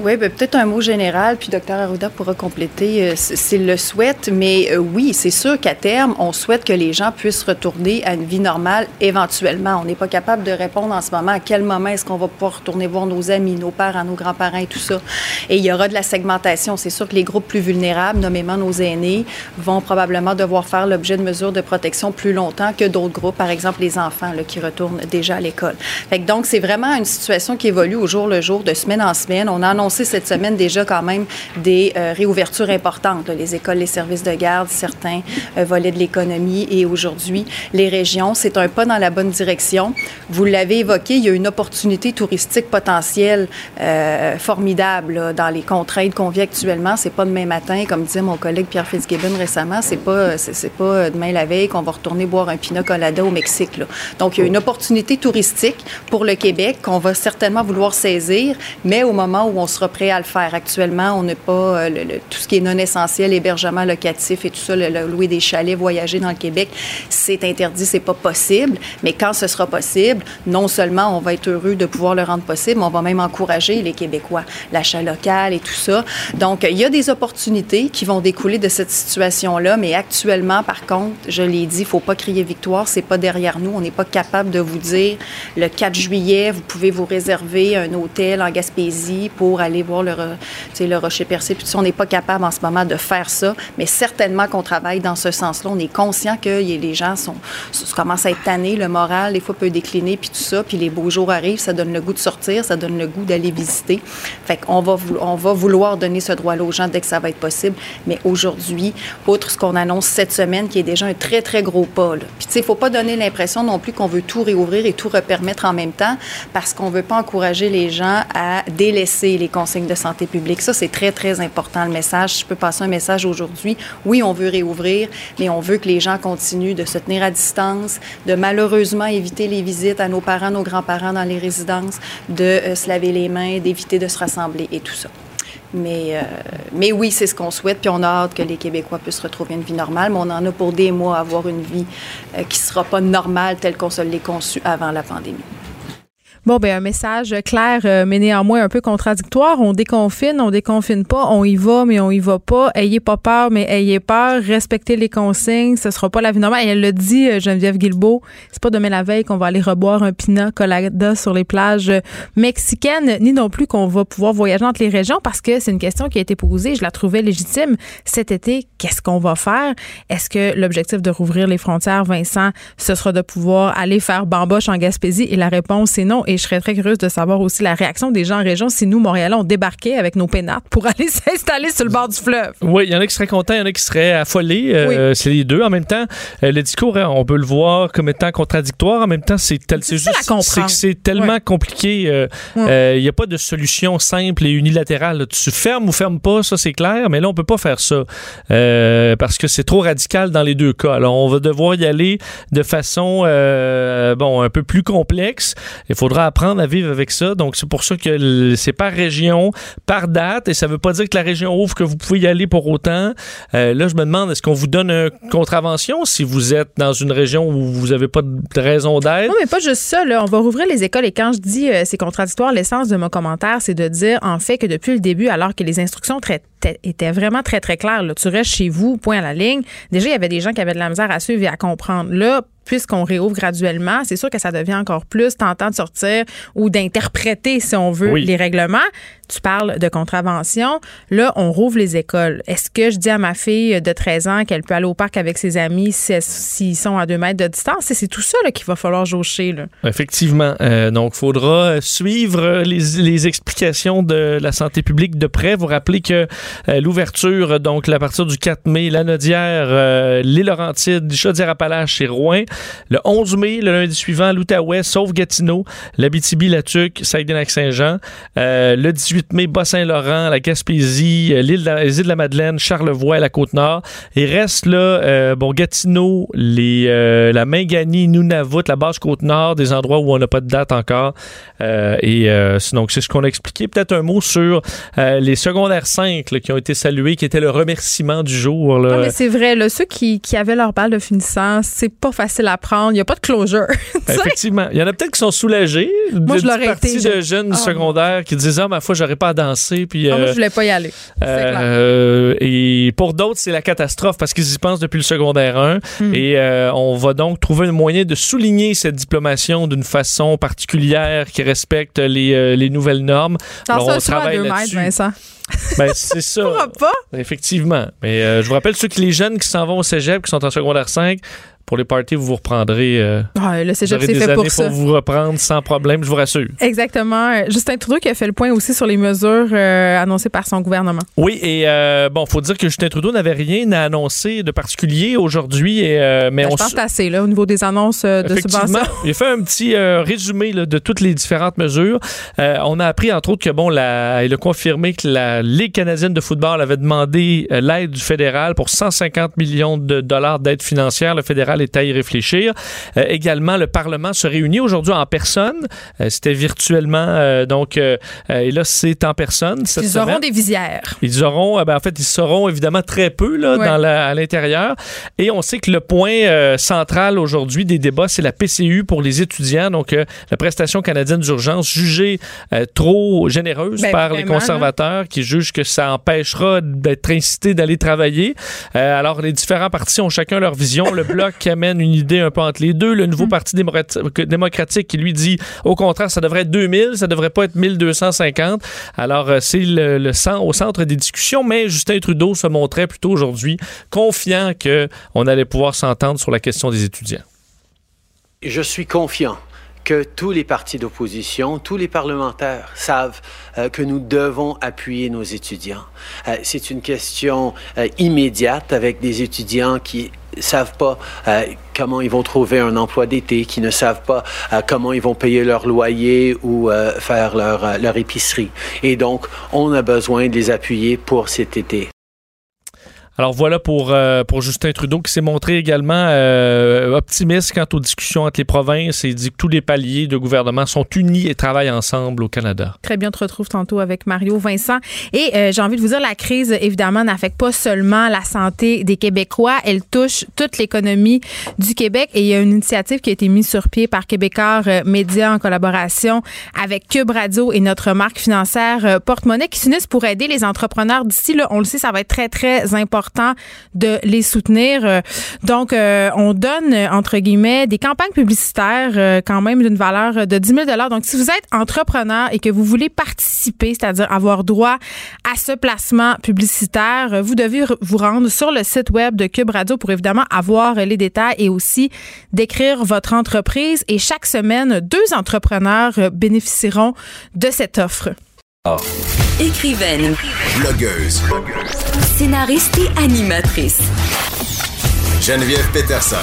Oui, ben, peut-être un mot général, puis Dr Arruda pourra compléter euh, s'il le souhaite. Mais euh, oui, c'est sûr qu'à terme, on souhaite que les gens puissent retourner à une vie normale éventuellement. On n'est pas capable de répondre en ce moment à quel moment est-ce qu'on va pouvoir retourner voir nos amis, nos parents, nos grands-parents et tout ça. Et il y aura de la segmentation. C'est sûr que les groupes plus vulnérables, nommément nos aînés, vont probablement devoir faire l'objet de mesures de protection plus longtemps que d'autres groupes, par exemple les enfants qui retournent déjà à l'école. donc, c'est vraiment une situation qui évolue au jour le jour, de semaine en semaine. On a annoncé cette semaine déjà quand même des euh, réouvertures importantes. les écoles, les services de garde, certains euh, volets de l'économie et aujourd'hui les régions. C'est un pas dans la bonne direction. Vous l'avez évoqué, il y a une opportunité touristique potentielle euh, formidable dans les contraintes qu'on vit actuellement. C'est pas demain matin, comme disait mon collègue Pierre Fitzgibbon récemment. C'est pas c'est, pas demain la veille qu'on va retourner boire un pina colada au Mexique. Donc il y a une opportunité touristique pour le Québec qu'on va certainement vouloir saisir, mais au moment où on sera prêt à le faire. Actuellement, on n'a pas euh, tout ce qui est non essentiel, hébergement locatif et tout ça, le, louer des chalets, voyager dans le Québec, c'est interdit, c'est pas possible. Mais quand ce sera possible, non seulement on va être heureux de pouvoir le rendre possible, mais on va même encourager les Québécois, l'achat local et tout ça. Donc, il y a des opportunités qui vont découler de cette situation-là, mais actuellement, par contre, je l'ai dit, il faut pas crier victoire, c'est pas derrière nous. On n'est pas capable de vous dire le 4 juillet, vous pouvez vous réserver un hôtel en Gaspésie pour aller voir le, rocher percé. Puis on n'est pas capable en ce moment de faire ça, mais certainement qu'on travaille dans ce sens-là. On est conscient que les gens sont, commencent à être tannés, le moral, des fois, peut décliner, puis tout ça. Puis les beaux jours arrivent, ça donne le goût de sortir, ça donne le goût d'aller visiter. Fait qu'on va, on va vouloir donner ce droit-là aux gens dès que ça va être possible. Mais aujourd'hui, outre ce qu'on annonce cette semaine, qui est déjà un très, très gros pas, là. Puis, tu sais, il ne faut pas donner l'impression non plus qu'on veut tout réouvrir et tout repermettre en même temps, parce qu'on ne veut pas encourager les gens à délaisser les conseils de santé publique. Ça, c'est très, très important, le message. Je peux passer un message aujourd'hui. Oui, on veut réouvrir, mais on veut que les gens continuent de se tenir à distance, de malheureusement éviter les visites à nos parents, nos grands-parents dans les résidences, de euh, se laver les mains, d'éviter de se rassembler et tout ça. Mais, euh, mais oui, c'est ce qu'on souhaite, puis on a hâte que les Québécois puissent retrouver une vie normale, mais on en a pour des mois à avoir une vie euh, qui ne sera pas normale telle qu'on se l'est conçue avant la pandémie. Bon, ben un message clair, euh, mais néanmoins un peu contradictoire. On déconfine, on déconfine pas, on y va, mais on y va pas. Ayez pas peur, mais ayez peur. Respectez les consignes, ce sera pas la vie normale. Et elle le dit, euh, Geneviève Guilbeault, c'est pas demain la veille qu'on va aller reboire un pina colada sur les plages mexicaines, ni non plus qu'on va pouvoir voyager entre les régions, parce que c'est une question qui a été posée. Je la trouvais légitime cet été. Qu'est-ce qu'on va faire? Est-ce que l'objectif de rouvrir les frontières, Vincent, ce sera de pouvoir aller faire bamboche en Gaspésie? Et la réponse c'est non. Je serais très curieuse de savoir aussi la réaction des gens en région si nous, Montréal, on débarquait avec nos pénates pour aller s'installer sur le bord du fleuve. Oui, il y en a qui seraient contents, il y en a qui seraient affolés. Euh, c'est les deux. En même temps, euh, le discours, hein, on peut le voir comme étant contradictoire. En même temps, c'est c'est tellement compliqué. Euh, il n'y a pas de solution simple et unilatérale. Tu fermes ou fermes pas, ça c'est clair, mais là, on peut pas faire ça parce que c'est trop radical dans les deux cas. Alors, on va devoir y aller de façon, bon, un peu plus complexe. Il faudra apprendre à vivre avec ça. Donc, c'est pour ça que c'est par région, par date, et ça veut pas dire que la région ouvre que vous pouvez y aller pour autant. Euh, là, je me demande, est-ce qu'on vous donne une contravention si vous êtes dans une région où vous n'avez pas de raison d'être? Non, mais pas juste ça. Là. On va rouvrir les écoles et quand je dis euh, c'est contradictoire, l'essence de mon commentaire, c'est de dire en fait que depuis le début, alors que les instructions étaient vraiment très, très claires, là, tu restes chez vous, point à la ligne. Déjà, il y avait des gens qui avaient de la misère à suivre et à comprendre. Là, puisqu'on réouvre graduellement, c'est sûr que ça devient encore plus tentant de sortir ou d'interpréter, si on veut, les règlements. Tu parles de contravention. Là, on rouvre les écoles. Est-ce que je dis à ma fille de 13 ans qu'elle peut aller au parc avec ses amis s'ils sont à deux mètres de distance? C'est tout ça qu'il va falloir jaucher. Là. Effectivement. Euh, donc, il faudra suivre les, explications de la santé publique de près. Vous rappelez que l'ouverture, donc à partir du 4 mai, la Nodière, euh, l'île Laurentides, Chaudière-Appalaches et Rouen. Le 11 mai, le lundi suivant, l'Outaouais, sauf Gatineau, l'Abitibi-Latuc, Saguenay-Lac-Saint-Jean. le 18 mai, Bas-Saint-Laurent, la Gaspésie, euh, l'île de, les îles de la Madeleine, Charlevoix et la Côte-Nord. Il reste là, euh, bon, Gatineau, les, euh, la Mingani, Nunavut, la basse Côte-Nord, des endroits où on n'a pas de date encore. et donc, c'est ce qu'on a expliqué. Peut-être un mot sur les secondaires 5 qui ont été salués, qui était le remerciement du jour. Là. Non, mais c'est vrai, là, ceux qui, qui, avaient leur balle de finissant, c'est pas facile à prendre. Il n'y a pas de closure. Effectivement. Il y en a peut-être qui sont soulagés. Moi, je l'aurais été. de jeunes ah. secondaires qui disaient, ah, ma foi, pas à danser. Puis, ah, moi, je voulais pas y aller. Euh, et pour d'autres, c'est la catastrophe parce qu'ils y pensent depuis le secondaire 1. Hmm. Et euh, on va donc trouver un moyen de souligner cette diplomation d'une façon particulière qui respecte les, euh, les nouvelles normes. Alors, on travaille là-dessus. Vincent. Ben, c'est ça. pas? Effectivement. Mais je vous rappelle ceux que les jeunes qui s'en vont au cégep, qui sont en secondaire 5, pour les parties, vous vous reprendrez. Euh, le cégep, c'est fait pour ça. vous reprendre sans problème, je vous rassure. Exactement. Justin Trudeau qui a fait le point aussi sur les mesures euh, annoncées par son gouvernement. Oui, et euh, bon, faut dire que Justin Trudeau n'avait rien à annoncer de particulier aujourd'hui. Euh, mais ben, on je pense assez là, au niveau des annonces de subventions. Il a fait un petit résumé de toutes les différentes mesures. on a appris, entre autres, que bon, la, il a confirmé que la Ligue canadienne de football avait demandé l'aide du fédéral pour 150 millions de dollars d'aide financière. Le fédéral est à y réfléchir. Euh, également, le Parlement se réunit aujourd'hui en personne. Euh, c'était virtuellement, euh, donc, et là, c'est en personne. ils auront des visières. Ils auront, ben, en fait, ils seront évidemment très peu là, dans à l'intérieur. Et on sait que le point central aujourd'hui des débats, c'est la PCU pour les étudiants, donc la prestation canadienne d'urgence jugée trop généreuse ben, par les conservateurs qui jugent que ça empêchera d'être incité d'aller travailler. alors, les différents partis ont chacun leur vision. Le bloc amène une idée un peu entre les deux. Le nouveau mm. Parti démocratique qui lui dit, au contraire, ça devrait être 2000, ça devrait pas être 1250. Alors, euh, c'est le, le au centre des discussions, mais Justin Trudeau se montrait plutôt aujourd'hui confiant qu'on allait pouvoir s'entendre sur la question des étudiants. Je suis confiant que tous les partis d'opposition, tous les parlementaires savent euh, que nous devons appuyer nos étudiants. Euh, c'est une question euh, immédiate avec des étudiants qui savent pas comment ils vont trouver un emploi d'été, qui ne savent pas comment ils vont payer leur loyer ou faire leur, leur épicerie. Et donc, on a besoin de les appuyer pour cet été. Alors voilà pour, euh, pour Justin Trudeau qui s'est montré également euh, optimiste quant aux discussions entre les provinces et dit que tous les paliers de gouvernement sont unis et travaillent ensemble au Canada. Très bien, on te retrouve tantôt avec Mario Vincent. Et euh, j'ai envie de vous dire, la crise, évidemment, n'affecte pas seulement la santé des Québécois, elle touche toute l'économie du Québec. Et il y a une initiative qui a été mise sur pied par Québécois Média en collaboration avec Cube Radio et notre marque financière Porte-Monnaie qui s'unissent pour aider les entrepreneurs d'ici. Là, on le sait, ça va être très, très important de les soutenir. Euh, donc, euh, on donne, entre guillemets, des campagnes publicitaires euh, quand même d'une valeur de 10 000 Donc, si vous êtes entrepreneur et que vous voulez participer, c'est-à-dire avoir droit à ce placement publicitaire, vous devez vous rendre sur le site web de Cube Radio pour évidemment avoir les détails et aussi décrire votre entreprise. Et chaque semaine, deux entrepreneurs bénéficieront de cette offre. Écrivaine. Blogueuse. Scénariste et animatrice. Geneviève Peterson.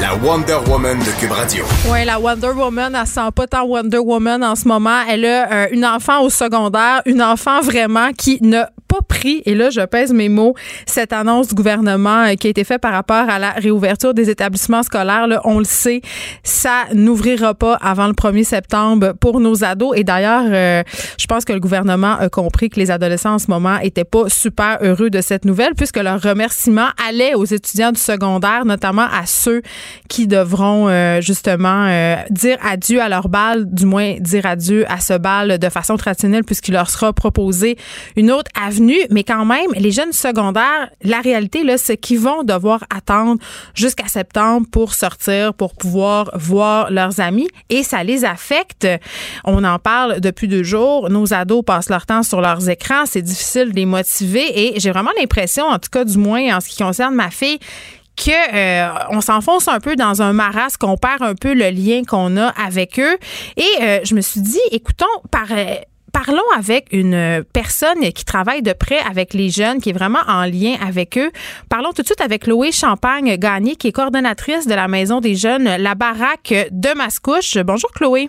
La Wonder Woman de Cube Radio. Oui, la Wonder Woman, elle sent pas tant Wonder Woman en ce moment. Elle a euh, une enfant au secondaire, une enfant vraiment qui n'a pas pris, et là je pèse mes mots, cette annonce du gouvernement euh, qui a été faite par rapport à la réouverture des établissements scolaires. Là, on le sait, ça n'ouvrira pas avant le 1er septembre pour nos ados. Et d'ailleurs, euh, je pense que le gouvernement a compris que les adolescents en ce moment étaient pas super heureux de cette nouvelle, puisque leur remerciement allait aux étudiants du secondaire, notamment à ceux qui devront euh, justement dire adieu à leur bal, du moins dire adieu à ce bal de façon traditionnelle, puisqu'il leur sera proposé une autre avenue mais quand même, les jeunes secondaires, la réalité, là, c'est qu'ils vont devoir attendre jusqu'à septembre pour sortir, pour pouvoir voir leurs amis et ça les affecte. On en parle depuis deux jours. Nos ados passent leur temps sur leurs écrans. C'est difficile de les motiver et j'ai vraiment l'impression, en tout cas, du moins en ce qui concerne ma fille, que euh, on s'enfonce un peu dans un maras, qu'on perd un peu le lien qu'on a avec eux. Et euh, je me suis dit, écoutons, par euh, parlons avec une personne qui travaille de près avec les jeunes, qui est vraiment en lien avec eux. Parlons tout de suite avec Chloé Champagne-Gagné, qui est coordonnatrice de la Maison des jeunes La Baraque de Mascouche. Bonjour Chloé.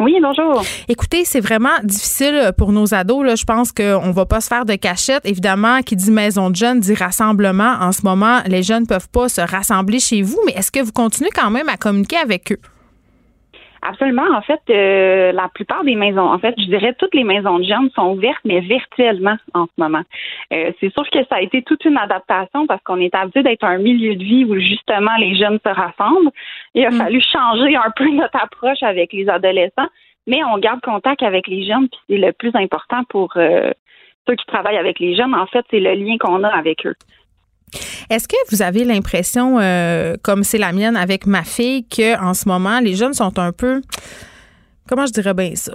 Oui, bonjour. Écoutez, c'est vraiment difficile pour nos ados. Là. Je pense qu'on ne va pas se faire de cachette. Évidemment, qui dit maison de jeunes dit rassemblement. En ce moment, les jeunes ne peuvent pas se rassembler chez vous, mais est-ce que vous continuez quand même à communiquer avec eux? Absolument. En fait, euh, la plupart des maisons, en fait, je dirais toutes les maisons de jeunes sont ouvertes, mais virtuellement en ce moment. Euh, c'est sûr que ça a été toute une adaptation parce qu'on est habitué d'être un milieu de vie où justement les jeunes se rassemblent. Il a mm. fallu changer un peu notre approche avec les adolescents, mais on garde contact avec les jeunes, puis c'est le plus important pour euh, ceux qui travaillent avec les jeunes. En fait, c'est le lien qu'on a avec eux. Est-ce que vous avez l'impression, euh, comme c'est la mienne avec ma fille, que en ce moment les jeunes sont un peu, comment je dirais bien ça,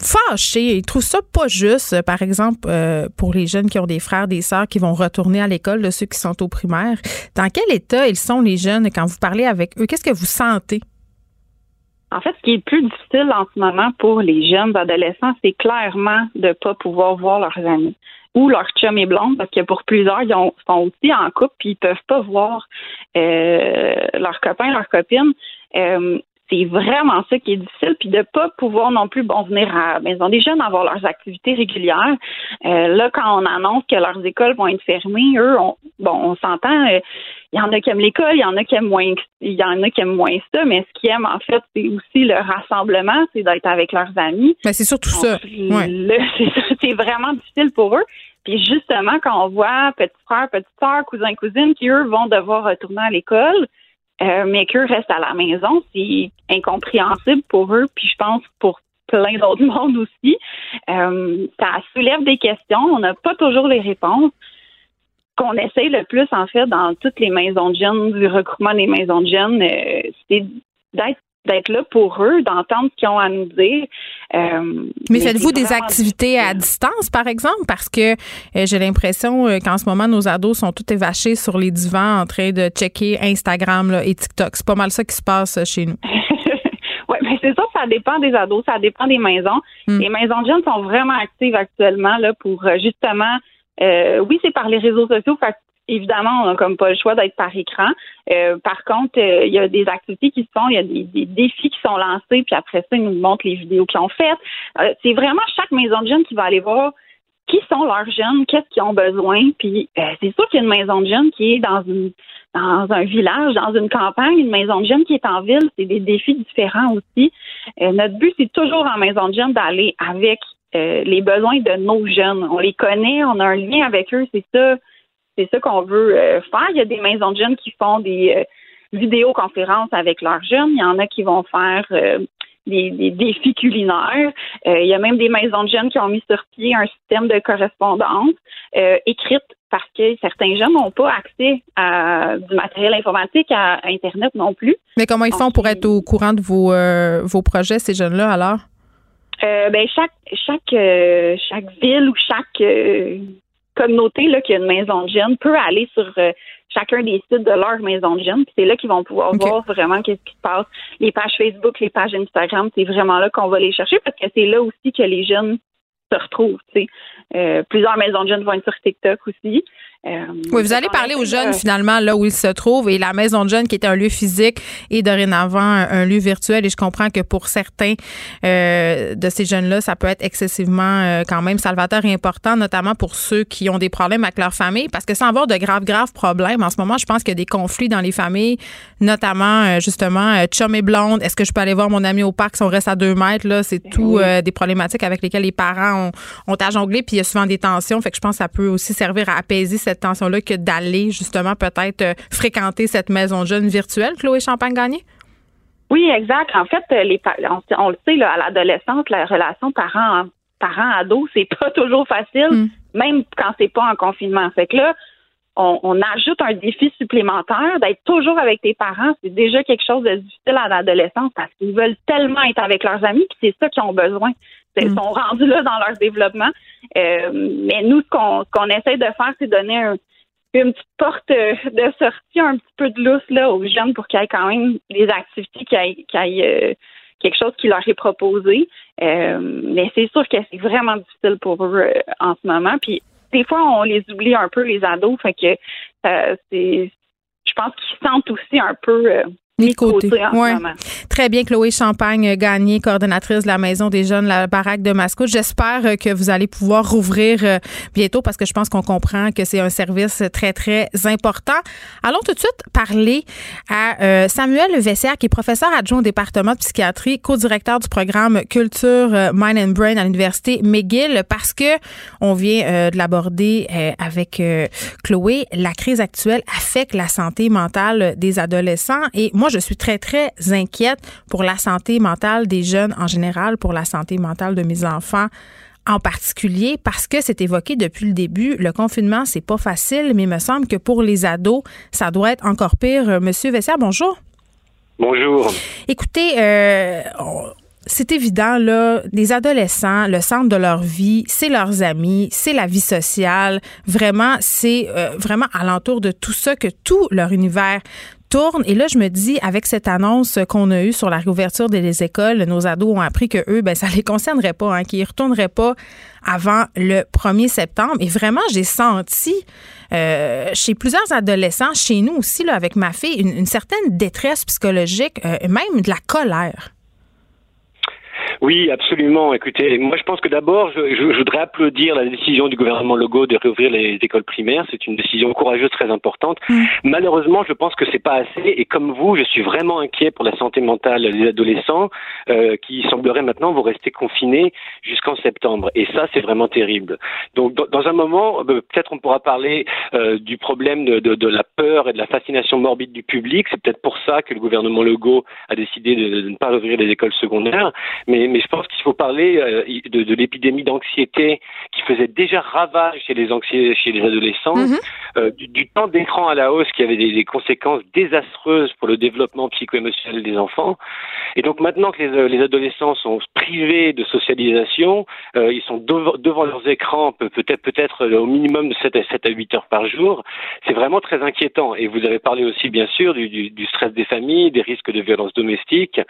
fâchés? Ils trouvent ça pas juste, par exemple, euh, pour les jeunes qui ont des frères, des sœurs qui vont retourner à l'école, ceux qui sont au primaire. Dans quel état ils sont les jeunes quand vous parlez avec eux? Qu'est-ce que vous sentez? En fait, ce qui est plus difficile en ce moment pour les jeunes adolescents, c'est clairement de ne pas pouvoir voir leurs amis ou leur chum est blonde, parce que pour plusieurs, ils sont aussi en couple puis ils peuvent pas voir euh, leurs copains, leurs copines. Euh, c'est vraiment ça qui est difficile, puis de pas pouvoir non plus bon venir à la maison des jeunes, avoir leurs activités régulières. Euh, là, quand on annonce que leurs écoles vont être fermées, eux, on, bon, on s'entend. il y en a qui aiment l'école, il y en a qui aiment moins, il y en a qui aiment moins ça, mais ce qu'ils aiment en fait, c'est aussi le rassemblement, c'est d'être avec leurs amis. Mais c'est surtout ça. C'est vraiment difficile pour eux. Puis justement, quand on voit petits frères, petites sœurs, cousins, cousines qui, eux, vont devoir retourner à l'école, euh, mais qu'eux restent à la maison, c'est incompréhensible pour eux, puis je pense pour plein d'autres mondes aussi. Euh, ça soulève des questions, on n'a pas toujours les réponses. Qu'on essaye le plus, en fait, dans toutes les maisons de jeunes, du regroupement des maisons de jeunes, euh, c'est d'être d'être là pour eux, d'entendre ce qu'ils ont à nous dire. Euh, mais, faites-vous des activités à distance, par exemple? Parce que euh, j'ai l'impression euh, qu'en ce moment, nos ados sont tous évachés sur les divans en train de checker Instagram et TikTok. C'est pas mal ça qui se passe chez nous. oui, mais c'est ça, ça dépend des ados, ça dépend des maisons. Hmm. Les maisons de jeunes sont vraiment actives actuellement là, pour justement oui, c'est par les réseaux sociaux. Fait évidemment, on n'a comme pas le choix d'être par écran. Euh, par contre, euh, il y a des activités qui se font, il y a des, défis qui sont lancés, puis après ça, ils nous montrent les vidéos qu'ils ont faites. Euh, c'est vraiment chaque maison de jeunes qui va aller voir qui sont leurs jeunes, qu'est-ce qu'ils ont besoin. Puis euh, c'est sûr qu'il y a une maison de jeunes qui est dans une dans un village, dans une campagne, une maison de jeunes qui est en ville, c'est des défis différents aussi. Euh, notre but, c'est toujours en maison de jeunes d'aller avec euh, les besoins de nos jeunes. On les connaît, on a un lien avec eux, c'est ça, c'est ça qu'on veut faire. Il y a des maisons de jeunes qui font des vidéoconférences avec leurs jeunes. Il y en a qui vont faire des, défis culinaires. Euh, il y a même des maisons de jeunes qui ont mis sur pied un système de correspondance euh, écrite parce que certains jeunes n'ont pas accès à du matériel informatique, à, Internet non plus. Mais comment ils font pour être au courant de vos, euh, vos projets, ces jeunes-là, alors? ben chaque chaque chaque ville ou chaque communauté là qui a une maison de jeunes peut aller sur chacun des sites de leur maison de jeunes. c'est là qu'ils vont pouvoir voir vraiment qu'est-ce qui se passe. Les pages Facebook, les pages Instagram, c'est vraiment là qu'on va les chercher parce que c'est là aussi que les jeunes se retrouvent. Euh, plusieurs maisons de jeunes vont être sur TikTok aussi. Euh, oui, vous allez parler aux jeunes finalement là où ils se trouvent. Et la maison de jeunes qui est un lieu physique et dorénavant un, lieu virtuel. Et je comprends que pour certains euh, de ces jeunes-là, ça peut être excessivement euh, quand même salvateur et important, notamment pour ceux qui ont des problèmes avec leur famille. Parce que sans avoir de graves, graves problèmes, en ce moment, je pense qu'il y a des conflits dans les familles, notamment justement chum et blonde, est-ce que je peux aller voir mon ami au parc si on reste à deux mètres, là, c'est tout des problématiques avec lesquelles les parents ont, ont à jongler. Puis il y a souvent des tensions, fait que je pense que ça peut aussi servir à apaiser cette tension-là que d'aller justement peut-être euh, fréquenter cette maison jeune virtuelle, Chloé Champagne-Gagné? Oui, exact. En fait, les, on, le sait, à l'adolescence, la relation parent parent-ado, c'est pas toujours facile, mm. même quand c'est pas en confinement. Fait que là, on, ajoute un défi supplémentaire d'être toujours avec tes parents. C'est déjà quelque chose de difficile à l'adolescence parce qu'ils veulent tellement être avec leurs amis, puis c'est ça qu'ils ont besoin. Ils mm. sont rendus là dans leur développement. Euh, mais nous, ce qu'on essaie de faire, c'est donner une petite porte de sortie, un petit peu de lousse là, aux jeunes pour qu'il y ait quand même des activités, qu'il y ait, euh, quelque chose qui leur est proposé. Euh, mais c'est sûr que c'est vraiment difficile pour eux en ce moment. Puis des fois, on les oublie un peu, les ados. Fait que c'est je pense qu'ils sentent aussi un peu côté. Ouais. Très bien, Chloé Champagne, gagnée, coordonnatrice de la Maison des Jeunes, la baraque de Mascouche. J'espère euh, que vous allez pouvoir rouvrir euh, bientôt parce que je pense qu'on comprend que c'est un service très, très important. Allons tout de suite parler à euh, Samuel Vessière, qui est professeur adjoint au département de psychiatrie, co-directeur du programme Culture Mind and Brain à l'Université McGill, parce que on vient de l'aborder avec Chloé. La crise actuelle affecte la santé mentale des adolescents et moi, je suis très, très inquiète pour la santé mentale des jeunes en général, pour la santé mentale de mes enfants en particulier parce que c'est évoqué depuis le début. Le confinement, c'est pas facile, mais il me semble que pour les ados, ça doit être encore pire. Euh, Monsieur Vessière, bonjour. Bonjour. Écoutez, euh, c'est évident, là, les adolescents, le centre de leur vie, c'est leurs amis, c'est la vie sociale. Vraiment, c'est euh, vraiment alentour de tout ça que tout leur univers tourne. Et là, je me dis, avec cette annonce qu'on a eue sur la réouverture des écoles, nos ados ont appris que eux, ben, ça les concernerait pas, hein, qu'ils retourneraient pas avant le 1er septembre. Et vraiment, j'ai senti euh, chez plusieurs adolescents, chez nous aussi, là, avec ma fille, une, certaine détresse psychologique, euh, même de la colère. Oui, absolument. Écoutez, moi je pense que d'abord, je, je, voudrais applaudir la décision du gouvernement Legault de réouvrir les écoles primaires. C'est une décision courageuse, très importante. Mm. Malheureusement, je pense que c'est pas assez. Et comme vous, je suis vraiment inquiet pour la santé mentale des adolescents euh, qui sembleraient maintenant vous rester confinés jusqu'en septembre. Et ça, c'est vraiment terrible. Donc, dans, un moment, euh, peut-être on pourra parler euh, du problème de, de, de, la peur et de la fascination morbide du public. C'est peut-être pour ça que le gouvernement Legault a décidé de, de ne pas rouvrir les écoles secondaires. Mais mais, je pense qu'il faut parler euh, de, de l'épidémie d'anxiété qui faisait déjà ravage chez les, chez les adolescents, mhm. euh, du, temps d'écran à la hausse qui avait des, conséquences désastreuses pour le développement psycho-émotionnel des enfants. Et donc maintenant que les, euh, les adolescents sont privés de socialisation, ils sont devant leurs écrans peut-être peut-être au minimum de 7 à, 7 à 8 heures par jour, c'est vraiment très inquiétant. Et vous avez parlé aussi bien sûr du, du, du stress des familles, des risques de violence domestique.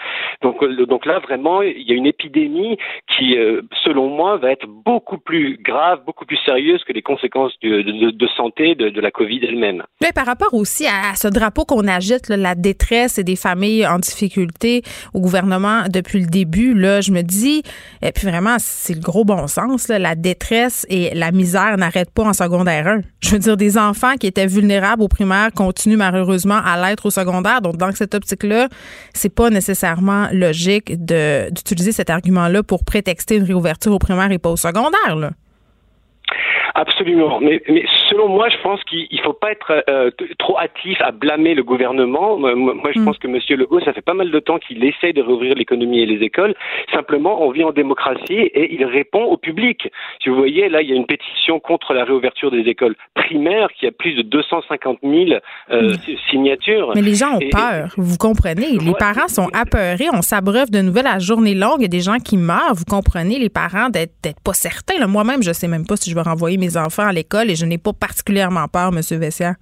Donc, donc là vraiment, il y a une une épidémie qui, euh, selon moi, va être beaucoup plus grave, beaucoup plus sérieuse que les conséquences de, santé de, la COVID elle-même. Mais par rapport aussi à ce drapeau qu'on agite, la détresse et des familles en difficulté au gouvernement depuis le début, là, je me dis, et puis vraiment, c'est le gros bon sens, la détresse et la misère n'arrêtent pas en secondaire 1. Je veux dire, des enfants qui étaient vulnérables au primaire continuent malheureusement à l'être au secondaire. Donc, dans cette optique-là, c'est pas nécessairement logique d'utiliser cet argument-là pour prétexter une réouverture au primaire et pas au secondaire. Absolument. Mais, mais, selon moi, je pense qu'il ne faut pas être euh, trop hâtif à blâmer le gouvernement. Moi, je mm. pense que M. Legault, ça fait pas mal de temps qu'il essaye de rouvrir l'économie et les écoles. Simplement, on vit en démocratie et il répond au public. Si vous voyez, là, il y a une pétition contre la réouverture des écoles primaires qui a plus de 250 000 euh, mm. signatures. Mais les gens ont peur, vous comprenez. Les parents sont apeurés. On s'abreuve de nouvelles à journée longue. Il y a des gens qui meurent. Vous comprenez, les parents d'être pas certains. Moi-même, je sais même pas si je vais renvoyer mes enfants à l'école et je n'ai pas particulièrement peur, M. Vessière.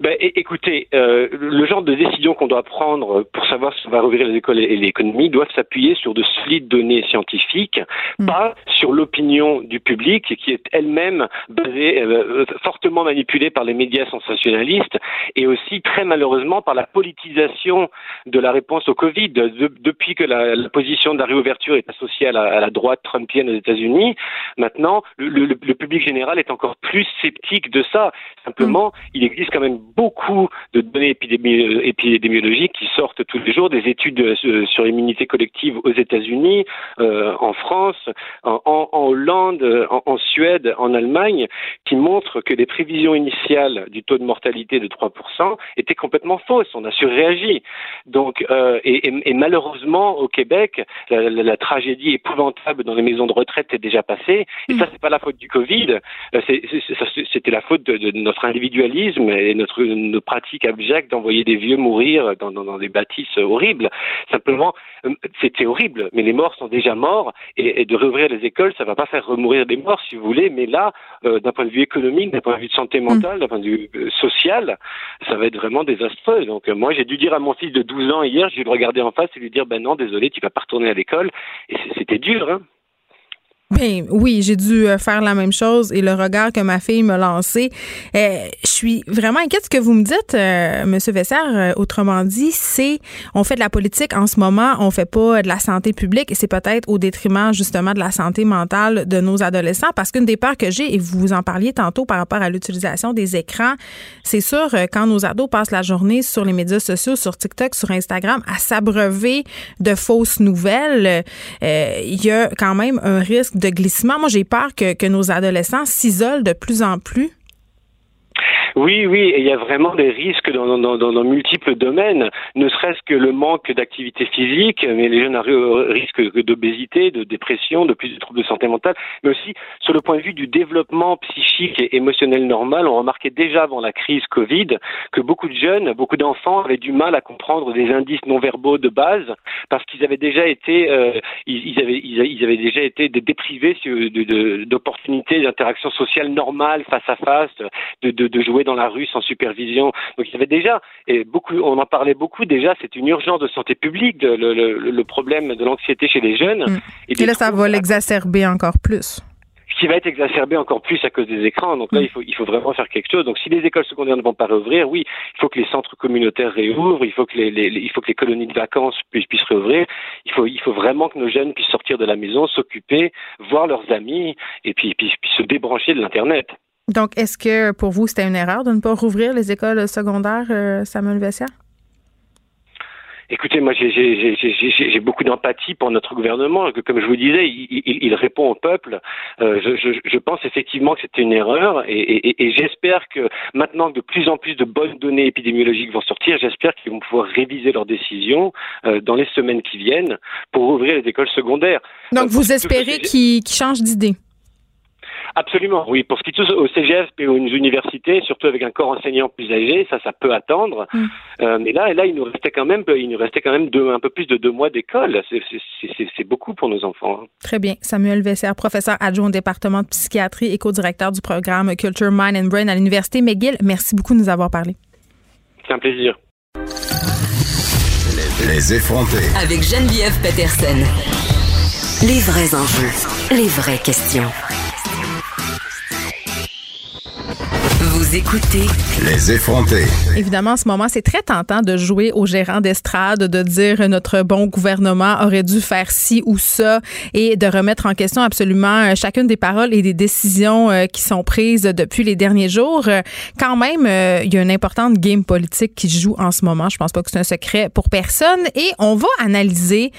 Ben, écoutez, euh, le genre de décision qu'on doit prendre pour savoir si on va rouvrir les écoles et l'économie doit s'appuyer sur de solides données scientifiques, hmm. pas sur l'opinion du public qui est elle-même basée, euh, fortement manipulée par les médias sensationnalistes et aussi très malheureusement par la politisation de la réponse au Covid. depuis que la, position de la réouverture est associée à la, droite trumpienne aux États-Unis, maintenant le, public général est encore plus sceptique de ça. Simplement, hmm. il existe quand même beaucoup de données épidémiologiques qui sortent tous les jours, des études euh, sur l'immunité collective aux États-Unis, euh, en France, en, Hollande, en, Suède, en Allemagne, qui montrent que les prévisions initiales du taux de mortalité de 3% étaient complètement fausses. On a surréagi. Donc, euh, et, malheureusement, au Québec, la, tragédie épouvantable dans les maisons de retraite est déjà passée. Et ça, c'est pas la faute du Covid. C'était la faute de, de notre individualisme et notre nos pratiques abjectes d'envoyer des vieux mourir dans, des bâtisses horribles. Simplement, euh, c'était horrible, mais les morts sont déjà morts et, de réouvrir les écoles, ça va pas faire remourir des morts, si vous voulez. Mais là, euh, d'un point de vue économique, d'un point de vue de santé mentale, d'un point de vue euh, social, ça va être vraiment désastreux. Donc moi, j'ai dû dire à mon fils de 12 ans hier, j'ai dû le regarder en face et lui dire, ben non, désolé, tu vas pas retourner à l'école. Et c'était dur, hein. Ben oui, j'ai dû euh, faire la même chose et le regard que ma fille me lançait. Euh, je suis vraiment inquiète. Ce que vous me dites, euh, Monsieur Vessert, autrement dit, c'est on fait de la politique en ce moment, on fait pas de la santé publique et c'est peut-être au détriment justement de la santé mentale de nos adolescents. Parce qu'une des peurs que j'ai, et vous en parliez tantôt par rapport à l'utilisation des écrans, c'est sûr quand nos ados passent la journée sur les médias sociaux, sur TikTok, sur Instagram, à s'abreuver de fausses nouvelles, il y a quand même un risque de glissement. Moi, j'ai peur que, que nos adolescents s'isolent de plus en plus oui, oui, et il y a vraiment des risques dans, multiples domaines, ne serait-ce que le manque d'activité physique, mais les jeunes risquent d'obésité, de dépression, de plus de troubles de santé mentale, mais aussi sur le point de vue du développement psychique et émotionnel normal, on remarquait déjà avant la crise Covid que beaucoup de jeunes, beaucoup d'enfants avaient du mal à comprendre des indices non verbaux de base parce qu'ils avaient déjà été, euh, ils, avaient déjà été déprivés d'opportunités d'interaction sociale normale face à face, de, de, de jouer dans la rue sans supervision. Donc il y avait déjà, et beaucoup, on en parlait beaucoup déjà, c'est une urgence de santé publique, le, problème de l'anxiété chez les jeunes. Mm. Et, là, ça va l'exacerber encore plus qui va être exacerbé encore plus à cause des écrans. Donc là, mm. il faut, il faut vraiment faire quelque chose. Donc si les écoles secondaires ne vont pas rouvrir, oui, il faut que les centres communautaires réouvrent, il faut que les, il faut que les colonies de vacances puissent, puissent réouvrir. Il faut, il faut vraiment que nos jeunes puissent sortir de la maison, s'occuper, voir leurs amis et puis, puis, puis se débrancher de l'Internet. Donc, est-ce que pour vous, c'était une erreur de ne pas rouvrir les écoles secondaires, euh, Samuel Vessière? Écoutez, moi j'ai beaucoup d'empathie pour notre gouvernement. Comme je vous disais, il, répond au peuple. Euh, je, pense effectivement que c'était une erreur et, j'espère que maintenant que de plus en plus de bonnes données épidémiologiques vont sortir, j'espère qu'ils vont pouvoir réviser leurs décisions euh, dans les semaines qui viennent pour ouvrir les écoles secondaires. Donc vous espérez qu'ils changent d'idée? Absolument, oui. Pour ce qui touche au CGF et aux universités, surtout avec un corps enseignant plus âgé, ça, ça peut attendre. Mm. Euh, mais là, là, il nous restait quand même, il nous restait quand même deux, un peu plus de deux mois d'école. C'est beaucoup pour nos enfants. Hein. Très bien. Samuel Vesser, professeur adjoint au département de psychiatrie et co-directeur du programme Culture, Mind and Brain à l'Université McGill. Merci beaucoup de nous avoir parlé. C'est un plaisir. Les effronter. Avec Geneviève Peterson. Les vrais enjeux, les vraies questions. Vous écoutez Les effronter. Évidemment, en ce moment, c'est très tentant de jouer au gérant d'estrade, de dire notre bon gouvernement aurait dû faire ci ou ça et de remettre en question absolument euh, chacune des paroles et des décisions euh, qui sont prises depuis les derniers jours. Euh, quand même, il y a une importante game politique qui joue en ce moment. Je pense pas que c'est un secret pour personne et on va analyser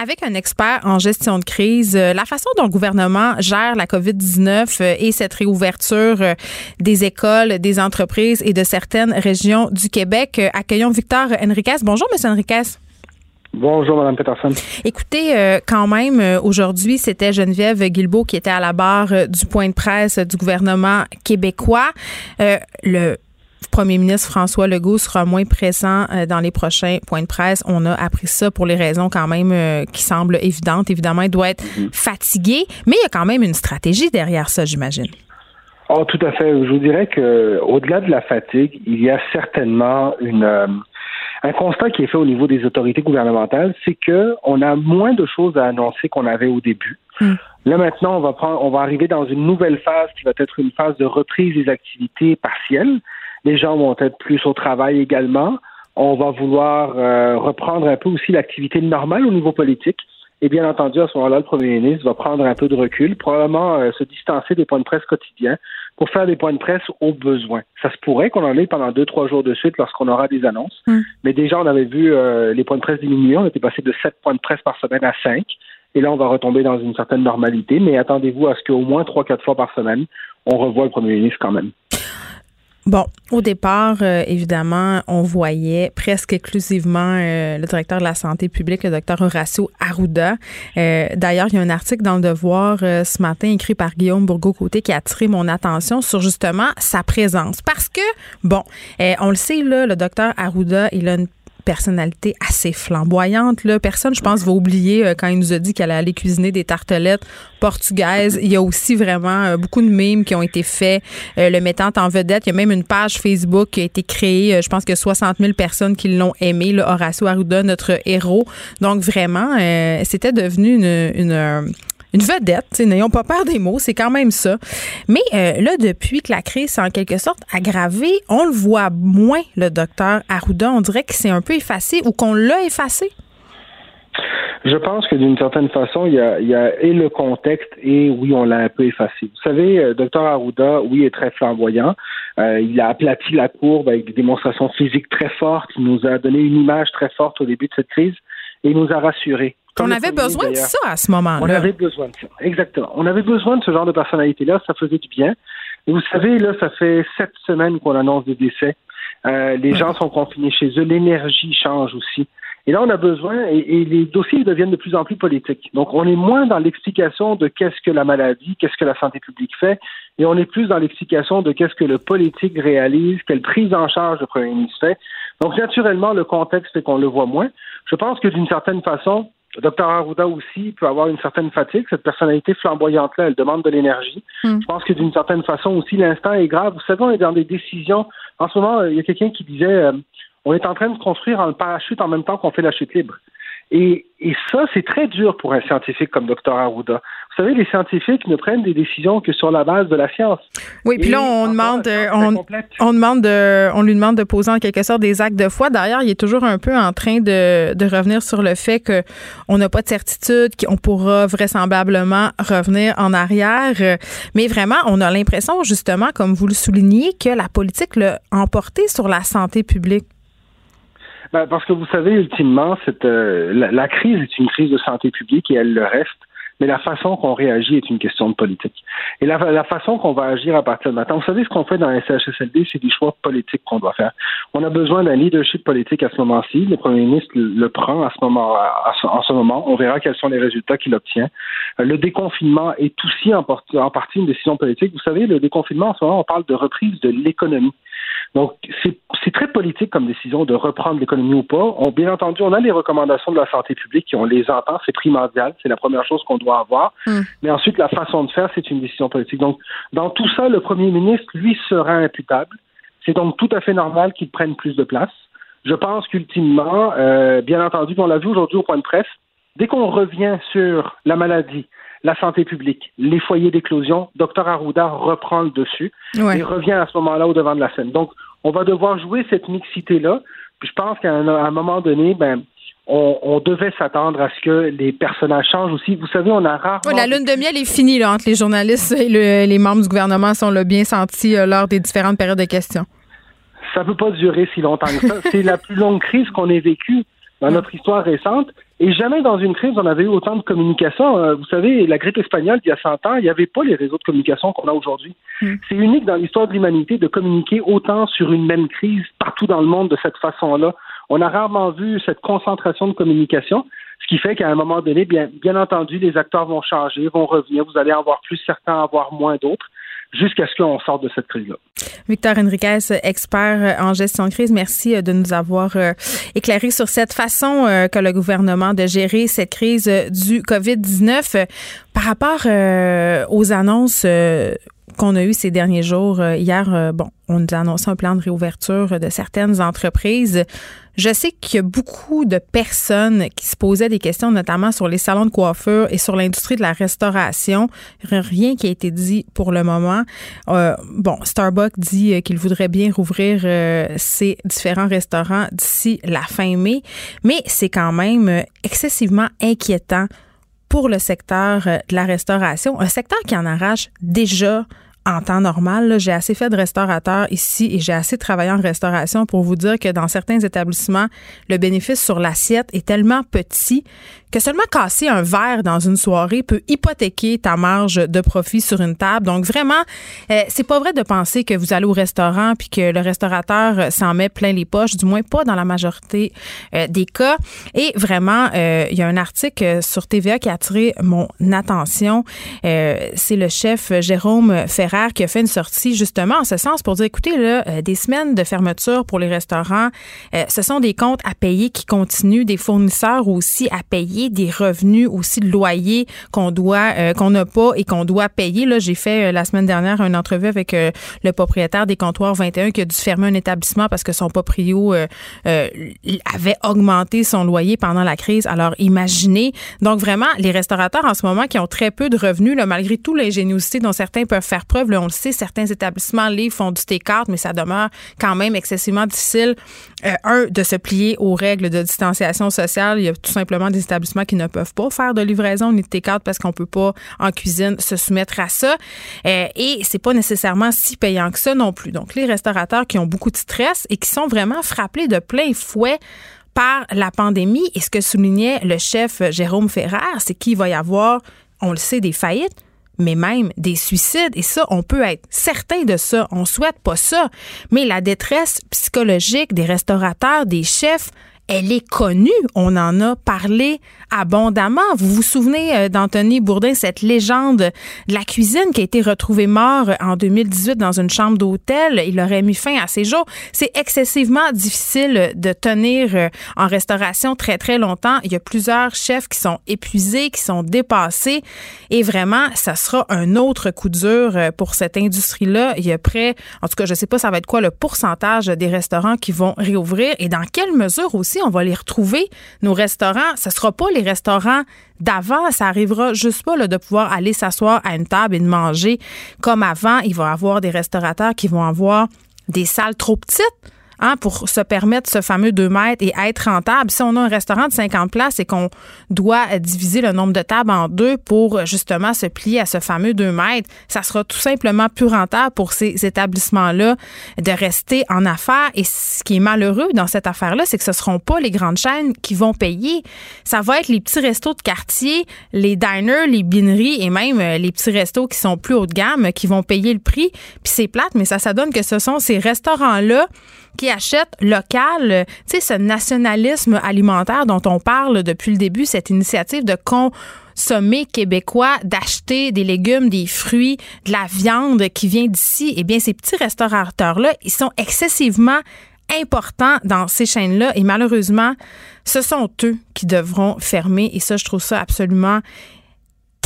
avec un expert en gestion de crise la façon dont le gouvernement gère la COVID-19 et cette réouverture des écoles des entreprises et de certaines régions du Québec. Euh, accueillons Victor Enriquez. Bonjour, Monsieur Enriquez. Bonjour, Mme Peterson. Écoutez, euh, quand même, euh, aujourd'hui, c'était Geneviève Guilbeault qui était à la barre du point de presse du gouvernement québécois. le premier ministre François Legault sera moins présent dans les prochains points de presse. On a appris ça pour les raisons quand même qui semblent évidentes. Évidemment, il doit être mm-hmm. fatigué, mais il y a quand même une stratégie derrière ça, j'imagine. Oh, tout à fait. Je vous dirais que au-delà de la fatigue, il y a certainement une euh, un constat qui est fait au niveau des autorités gouvernementales, c'est que on a moins de choses à annoncer qu'on avait au début. Hmm. Là maintenant, on va prendre, on va arriver dans une nouvelle phase qui va être une phase de reprise des activités partielles. Les gens vont être plus au travail également. On va vouloir euh, reprendre un peu aussi l'activité normale au niveau politique. Et bien entendu, à ce moment-là, le premier ministre va prendre un peu de recul, probablement euh, se distancer des points de presse quotidiens pour faire des points de presse au besoin. Ça se pourrait qu'on en ait pendant deux, trois jours de suite lorsqu'on aura des annonces. Mm. Mais déjà, on avait vu euh, les points de presse diminuer. On était passé de sept points de presse par semaine à cinq. Et là, on va retomber dans une certaine normalité. Mais attendez-vous à ce qu'au moins trois, quatre fois par semaine, on revoie le premier ministre quand même. Bon, au départ, euh, évidemment, on voyait presque exclusivement euh, le directeur de la santé publique, le docteur Horacio Arruda. Euh, d'ailleurs, il y a un article dans le Devoir ce matin écrit par Guillaume Bourgault-Côté qui a attiré mon attention sur justement sa présence. Parce que, bon, on le sait, là, le docteur Arruda, il a une personnalité assez flamboyante. Là. Personne, je pense, va oublier euh, quand il nous a dit qu'elle allait cuisiner des tartelettes portugaises. Il y a aussi vraiment euh, beaucoup de mimes qui ont été faits, euh, le mettant en vedette. Il y a même une page Facebook qui a été créée. je pense que 60 000 personnes qui l'ont aimé. Là, Horacio Arruda, notre héros. Donc, vraiment, c'était devenu une, une une vedette. N'ayons pas peur des mots, c'est quand même ça. Mais euh, là, depuis que la crise s'est en quelque sorte aggravée, on le voit moins, le docteur Arruda. On dirait que c'est un peu effacé ou qu'on l'a effacé. Je pense que d'une certaine façon, il y, a, et le contexte et oui, on l'a un peu effacé. Vous savez, euh, docteur Arruda, oui, est très flamboyant. Euh, il a aplati la courbe avec des démonstrations physiques très fortes. Il nous a donné une image très forte au début de cette crise et il nous a rassurés. On avait besoin de ça à ce moment-là. On avait besoin de ça, exactement. On avait besoin de ce genre de personnalité-là, ça faisait du bien. Et vous savez, là, ça fait sept semaines qu'on annonce des décès. Euh, les gens sont confinés chez eux, l'énergie change aussi. Et là, on a besoin, et, les dossiers deviennent de plus en plus politiques. Donc, on est moins dans l'explication de qu'est-ce que la maladie, qu'est-ce que la santé publique fait, et on est plus dans l'explication de qu'est-ce que le politique réalise, quelle prise en charge le premier ministre fait. Donc, naturellement, le contexte fait qu'on le voit moins. Je pense que d'une certaine façon, Dr Arruda aussi peut avoir une certaine fatigue. Cette personnalité flamboyante-là, elle demande de l'énergie. Hmm. Je pense que d'une certaine façon aussi, l'instant est grave. Vous savez, on est dans des décisions. En ce moment, il y a quelqu'un qui disait euh, on est en train de construire un parachute en même temps qu'on fait la chute libre. Et, ça, c'est très dur pour un scientifique comme Dr Arruda. Vous savez, les scientifiques ne prennent des décisions que sur la base de la science. Oui, puis là, on demande, on, demande de, on lui demande de poser en quelque sorte des actes de foi. D'ailleurs, il est toujours un peu en train de, de revenir sur le fait qu'on n'a pas de certitude, qu'on pourra vraisemblablement revenir en arrière. Mais vraiment, on a l'impression, justement, comme vous le soulignez, que la politique l'a emporté sur la santé publique. Ben, parce que vous savez, ultimement, cette, euh, la, crise est une crise de santé publique et elle le reste. Mais la façon qu'on réagit est une question de politique. Et la, la façon qu'on va agir à partir de maintenant, vous savez, ce qu'on fait dans la CHSLD, c'est des choix politiques qu'on doit faire. On a besoin d'un leadership politique à ce moment-ci. Le premier ministre le, prend à ce moment, à en ce moment. On verra quels sont les résultats qu'il obtient. Euh, le déconfinement est aussi en partie une décision politique. Vous savez, le déconfinement, en ce moment, on parle de reprise de l'économie. Donc, c'est très politique comme décision de reprendre l'économie ou pas. On, bien entendu, on a les recommandations de la santé publique et on les entend, c'est primordial, c'est la première chose qu'on doit avoir. Hmm. Mais ensuite, la façon de faire, c'est une décision politique. Donc, dans tout ça, le premier ministre, lui, sera imputable. C'est donc tout à fait normal qu'il prenne plus de place. Je pense qu'ultimement, euh, bien entendu, on l'a vu aujourd'hui au point de presse, dès qu'on revient sur la maladie, la santé publique, les foyers d'éclosion, Dr Arruda reprend le dessus et revient à ce moment-là au devant de la scène. Donc, on va devoir jouer cette mixité-là. Puis je pense qu'à un, moment donné, ben, on, devait s'attendre à ce que les personnages changent aussi. Vous savez, on a rarement... la lune de miel est finie là, entre les journalistes et les membres du gouvernement, sont le bien senti euh, lors des différentes périodes de questions. Ça ne peut pas durer si longtemps que ça. C'est la plus longue crise qu'on ait vécue dans notre histoire récente. Et jamais dans une crise, on avait eu autant de communication. Euh, vous savez, la grippe espagnole, il y a 100 ans, il n'y avait pas les réseaux de communication qu'on a aujourd'hui. Mm. C'est unique dans l'histoire de l'humanité de communiquer autant sur une même crise partout dans le monde de cette façon-là. On a rarement vu cette concentration de communication, ce qui fait qu'à un moment donné, bien, bien entendu, les acteurs vont changer, vont revenir. Vous allez en voir plus certains, en voir moins d'autres jusqu'à ce qu'on sorte de cette crise-là. Victor Enriquez, expert en gestion de crise, merci de nous avoir euh, éclairé sur cette façon euh, que le gouvernement de gérer cette crise du COVID-19. Par rapport euh, aux annonces qu'on a eu ces derniers jours. Euh, hier, euh, bon, on nous a annoncé un plan de réouverture de certaines entreprises. Je sais qu'il y a beaucoup de personnes qui se posaient des questions, notamment sur les salons de coiffure et sur l'industrie de la restauration. Rien qui a été dit pour le moment. Euh, bon, Starbucks dit qu'il voudrait bien rouvrir ses différents restaurants d'ici la fin mai, mais c'est quand même excessivement inquiétant pour le secteur de la restauration, un secteur qui en arrache déjà en temps normal, j'ai assez fait de restaurateur ici et j'ai assez travaillé en restauration pour vous dire que dans certains établissements, le bénéfice sur l'assiette est tellement petit que seulement casser un verre dans une soirée peut hypothéquer ta marge de profit sur une table. Donc vraiment, euh, c'est pas vrai de penser que vous allez au restaurant puis que le restaurateur euh, s'en met plein les poches, du moins pas dans la majorité euh, des cas. Et vraiment, il y a un article sur TVA qui a attiré mon attention. c'est le chef Jérôme Qui a fait une sortie justement en ce sens pour dire, écoutez, là, des semaines de fermeture pour les restaurants, ce sont des comptes à payer qui continuent, des fournisseurs aussi à payer des revenus aussi de loyer qu'on doit euh, qu'on n'a pas et qu'on doit payer. Là, j'ai fait euh, la semaine dernière une entrevue avec euh, le propriétaire des comptoirs 21 qui a dû fermer un établissement parce que son proprio avait augmenté son loyer pendant la crise. Alors imaginez. Donc vraiment, les restaurateurs en ce moment qui ont très peu de revenus, là, malgré tout l'ingéniosité dont certains peuvent faire preuve, on le sait, certains établissements font du T4, mais ça demeure quand même excessivement difficile. un, de se plier aux règles de distanciation sociale. Il y a tout simplement des établissements qui ne peuvent pas faire de livraison ni de T4 parce qu'on peut pas en cuisine se soumettre à ça. Euh, et c'est pas nécessairement si payant que ça non plus. Donc les restaurateurs qui ont beaucoup de stress et qui sont vraiment frappés de plein fouet par la pandémie. Et ce que soulignait le chef Jérôme Ferrer, c'est qu'il va y avoir, on le sait, des faillites, mais même des suicides. Et ça, on peut être certain de ça. On souhaite pas ça. Mais la détresse psychologique des restaurateurs, des chefs, elle est connue. On en a parlé abondamment. Vous vous souvenez euh, d'Anthony Bourdin, cette légende de la cuisine qui a été retrouvé mort en 2018 dans une chambre d'hôtel. Il aurait mis fin à ses jours. C'est excessivement difficile de tenir euh, en restauration très, très longtemps. Il y a plusieurs chefs qui sont épuisés, qui sont dépassés. Et vraiment, ça sera un autre coup dur euh, pour cette industrie-là. Il y a près, en tout cas, je sais pas, ça va être quoi le pourcentage des restaurants qui vont réouvrir et dans quelle mesure aussi on va les retrouver, nos restaurants. Ce ne sera pas les restaurants d'avant. Ça arrivera juste pas de pouvoir aller s'asseoir à une table et de manger comme avant. Il va y avoir des restaurateurs qui vont avoir des salles trop petites Hein, pour se permettre ce fameux 2 mètres et être rentable. Si on a un restaurant de 50 places et qu'on doit diviser le nombre de tables en deux pour justement se plier à ce fameux 2 mètres, ça sera tout simplement plus rentable pour ces établissements-là de rester en affaires. Et ce qui est malheureux dans cette affaire-là, c'est que ce ne seront pas les grandes chaînes qui vont payer. Ça va être les petits restos de quartier, les diners, les bineries et même euh, les petits restos qui sont plus haut de gamme qui vont payer le prix. Puis c'est plate, mais ça, ça donne que ce sont ces restaurants-là qui achètent local. Tu sais, ce nationalisme alimentaire dont on parle depuis le début, cette initiative de consommer québécois, d'acheter des légumes, des fruits, de la viande qui vient d'ici, eh bien, ces petits restaurateurs-là, ils sont excessivement importants dans ces chaînes-là et malheureusement, ce sont eux qui devront fermer et ça, je trouve ça absolument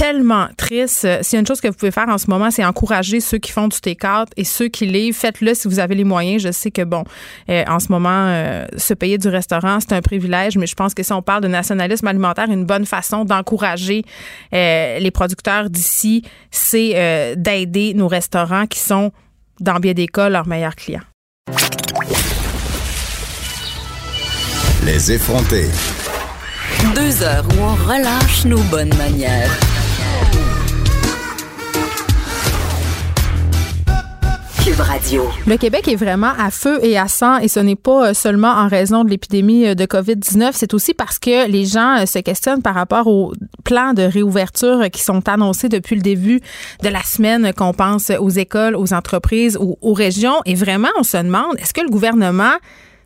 tellement triste. S'il y a une chose que vous pouvez faire en ce moment, c'est encourager ceux qui font du take-out et ceux qui livrent. Faites-le si vous avez les moyens. Je sais que, bon, euh, en ce moment, euh, se payer du restaurant, c'est un privilège, mais je pense que si on parle de nationalisme alimentaire, une bonne façon d'encourager euh, les producteurs d'ici, c'est d'aider nos restaurants qui sont, dans bien des cas, leurs meilleurs clients. Les effronter. Deux heures où on relâche nos bonnes manières. Le Québec est vraiment à feu et à sang et ce n'est pas euh, seulement en raison de l'épidémie euh, de COVID-19, c'est aussi parce que les gens euh, se questionnent par rapport aux plans de réouverture qui sont annoncés depuis le début de la semaine, qu'on pense aux écoles, aux entreprises, aux régions. Et vraiment, on se demande, est-ce que le gouvernement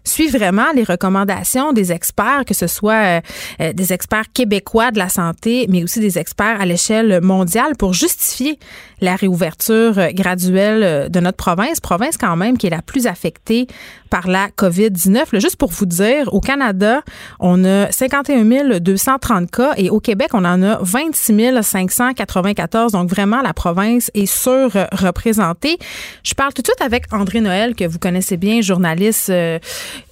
suit vraiment les recommandations des experts, que ce soit euh, euh, des experts québécois de la santé, mais aussi des experts à l'échelle mondiale pour justifier la réouverture graduelle de notre province, province quand même qui est la plus affectée par la COVID-19. Juste pour vous dire, au Canada, on a 51 230 cas et au Québec, on en a 26 594. Donc vraiment, la province est surreprésentée. Je parle tout de suite avec André Noël, que vous connaissez bien, journaliste euh,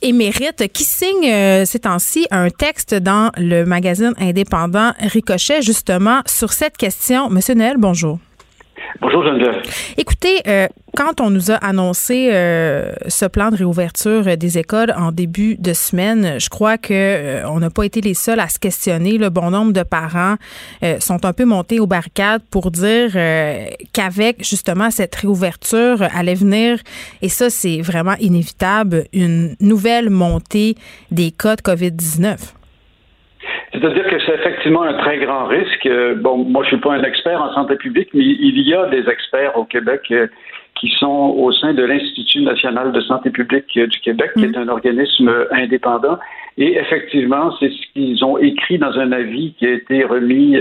émérite, qui signe euh, ces temps-ci un texte dans le magazine indépendant Ricochet, justement, sur cette question. Monsieur Noël, bonjour. Bonjour Geneviève. Écoutez, euh, quand on nous a annoncé euh, ce plan de réouverture des écoles en début de semaine, je crois que euh, on n'a pas été les seuls à se questionner. Le bon nombre de parents sont un peu montés aux barricades pour dire qu'avec justement cette réouverture allait venir, et ça c'est vraiment inévitable, une nouvelle montée des cas de COVID-19. C'est-à-dire que c'est effectivement un très grand risque. Euh, bon, moi, je suis pas un expert en santé publique, mais il y a des experts au Québec euh, qui sont au sein de l'Institut national de santé publique euh, du Québec, qui est un organisme indépendant. Et effectivement, c'est ce qu'ils ont écrit dans un avis qui a été remis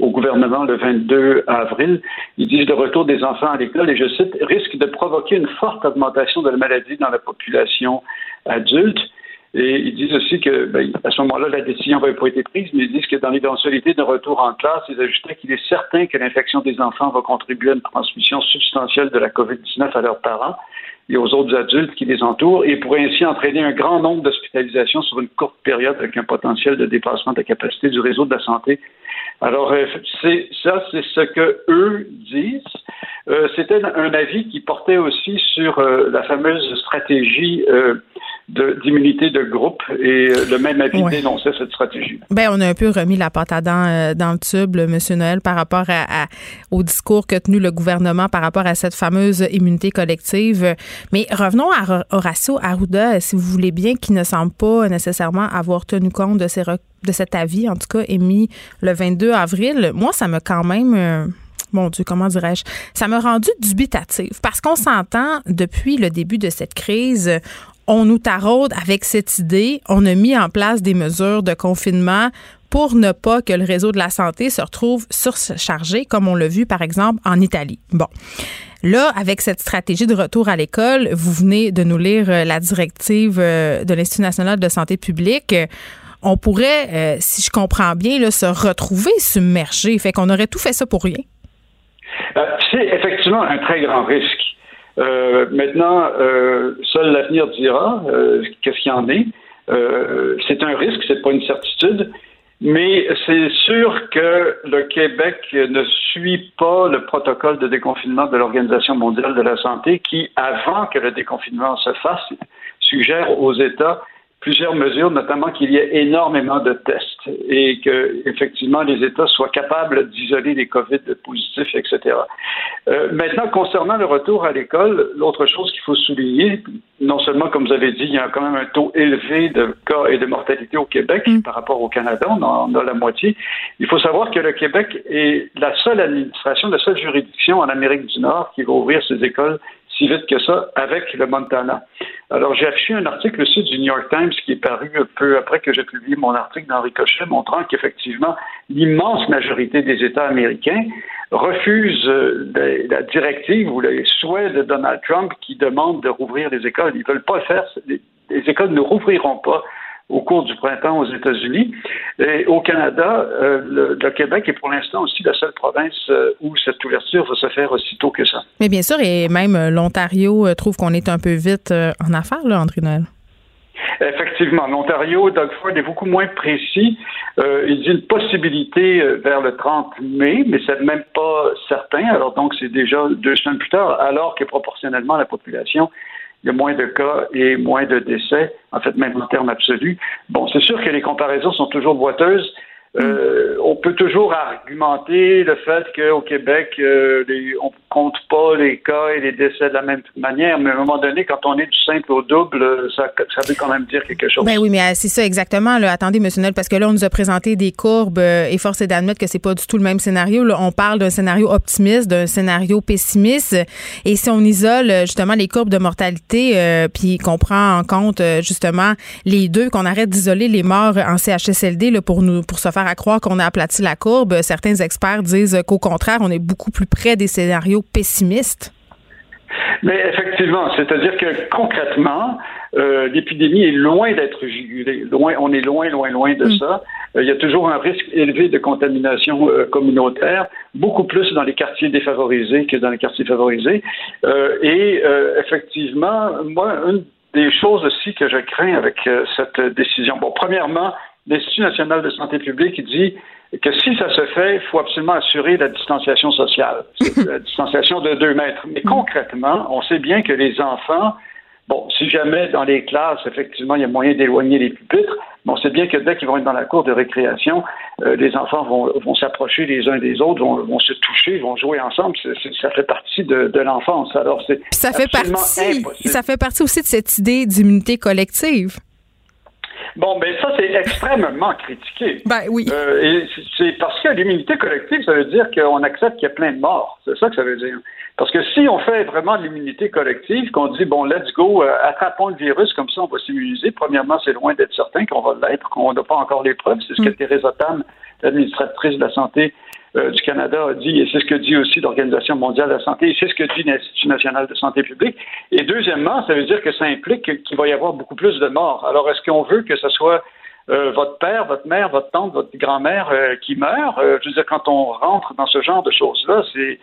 au gouvernement le 22 avril. Ils disent le retour des enfants à l'école, et je cite, risque de provoquer une forte augmentation de la maladie dans la population adulte. Et ils disent aussi que, ben, à ce moment-là, la décision n'avait pas été prise, mais ils disent que dans l'éventualité d'un retour en classe, ils ajoutaient qu'il est certain que l'infection des enfants va contribuer à une transmission substantielle de la COVID-19 à leurs parents et aux autres adultes qui les entourent et pourrait ainsi entraîner un grand nombre d'hospitalisations sur une courte période avec un potentiel de dépassement de la capacité du réseau de la santé. Alors, euh, c'est ça, c'est ce que eux disent. Euh, C'était un avis qui portait aussi sur euh, la fameuse stratégie euh, d'immunité de, groupe et le même avis dénonçait cette stratégie. Ben, on a un peu remis la pâte à dents dans le tube, M. Noël, par rapport à, au discours que tenu le gouvernement par rapport à cette fameuse immunité collective. Mais revenons à Horacio Arruda, si vous voulez bien, qui ne semble pas nécessairement avoir tenu compte de, cet avis, en tout cas émis le 22 avril. Moi, ça m'a quand même... Euh, mon Dieu, comment dirais-je, ça m'a rendu dubitative parce qu'on s'entend depuis le début de cette crise, on nous taraude avec cette idée. On a mis en place des mesures de confinement pour ne pas que le réseau de la santé se retrouve surchargé, comme on l'a vu par exemple en Italie. Bon. Là, avec cette stratégie de retour à l'école, vous venez de nous lire euh, la directive euh, de l'Institut national de santé publique. On pourrait, euh, si je comprends bien, se retrouver submergé. Fait qu'on aurait tout fait ça pour rien. C'est effectivement un très grand risque. Maintenant, seul l'avenir dira qu'est-ce qu'il y en est. c'est un risque, c'est pas une certitude, mais c'est sûr que le Québec ne suit pas le protocole de déconfinement de l'Organisation mondiale de la santé qui, avant que le déconfinement se fasse, suggère aux États plusieurs mesures, notamment qu'il y ait énormément de tests et que effectivement les États soient capables d'isoler les COVID positifs, etc. Euh, maintenant, concernant le retour à l'école, l'autre chose qu'il faut souligner, non seulement comme vous avez dit, il y a quand même un taux élevé de cas et de mortalité au Québec mm. par rapport au Canada, on en a la moitié. Il faut savoir que le Québec est la seule administration, la seule juridiction en Amérique du Nord qui va ouvrir ses écoles si vite que ça avec le Montana. Alors, j'ai affiché un article aussi du New York Times qui est paru peu après que j'ai publié mon article dans Ricochet, montrant qu'effectivement, l'immense majorité des États américains refusent euh, la directive ou les souhaits de Donald Trump qui demande de rouvrir les écoles. Ils ne veulent pas le faire. Les, écoles ne rouvriront pas au cours du printemps aux États-Unis. Et au Canada, euh, le, Québec est pour l'instant aussi la seule province euh, où cette ouverture va se faire aussitôt que ça. Mais bien sûr, et même l'Ontario trouve qu'on est un peu vite en affaires, là, André Noël. Effectivement, l'Ontario, Doug Ford est beaucoup moins précis. Euh, il dit une possibilité euh, vers le 30 mai, mais c'est même pas certain. Alors donc c'est déjà deux semaines plus tard, alors que proportionnellement la population, il y a moins de cas et moins de décès, en fait même en termes absolus. Bon, c'est sûr que les comparaisons sont toujours boiteuses. Euh, on peut toujours argumenter le fait qu'au Québec, euh, les, on compte pas les cas et les décès de la même manière, mais à un moment donné, quand on est du simple au double, ça, ça veut quand même dire quelque chose. Ben oui, mais euh, c'est ça exactement. Là. Attendez, M. Noël, parce que là, on nous a présenté des courbes euh, et force est d'admettre que c'est pas du tout le même scénario. Là. On parle d'un scénario optimiste, d'un scénario pessimiste, et si on isole justement les courbes de mortalité, puis qu'on prend en compte justement les deux, qu'on arrête d'isoler les morts en CHSLD là, pour nous pour se faire à croire qu'on a aplati la courbe. Certains experts disent qu'au contraire, on est beaucoup plus près des scénarios pessimistes. Mais effectivement, c'est-à-dire que concrètement, euh, l'épidémie est loin d'être jugulée. Loin, on est loin, loin, loin de mm. ça. Euh, il y a toujours un risque élevé de contamination euh, communautaire, beaucoup plus dans les quartiers défavorisés que dans les quartiers favorisés. et effectivement, moi, une des choses aussi que je crains avec cette décision. Bon, premièrement, l'Institut national de santé publique dit que si ça se fait, il faut absolument assurer la distanciation sociale, la distanciation de deux mètres. Mais concrètement, on sait bien que les enfants, bon, si jamais dans les classes, effectivement, il y a moyen d'éloigner les pupitres, mais on sait bien que dès qu'ils vont être dans la cour de récréation, euh, les enfants vont, s'approcher les uns des autres, vont, se toucher, vont jouer ensemble. ça fait partie de, l'enfance. Alors, c'est ça fait partie, Ça fait partie aussi de cette idée d'immunité collective. Bon, ben ça, c'est extrêmement critiqué. Ben oui. Euh, c'est parce que l'immunité collective, ça veut dire qu'on accepte qu'il y a plein de morts. C'est ça que ça veut dire. Parce que si on fait vraiment de l'immunité collective, qu'on dit, bon, let's go, euh, attrapons le virus, comme ça on va s'immuniser, premièrement, c'est loin d'être certain qu'on va l'être, qu'on n'a pas encore les preuves. C'est ce que mm. Theresa Tam, l'administratrice de la santé, euh, du Canada a dit, et c'est ce que dit aussi l'Organisation mondiale de la santé, et c'est ce que dit l'Institut national de santé publique. Et deuxièmement, ça veut dire que ça implique qu'il va y avoir beaucoup plus de morts. Alors, est-ce qu'on veut que ce soit euh, votre père, votre mère, votre tante, votre grand-mère euh, qui meurt? je veux dire, quand on rentre dans ce genre de choses-là, c'est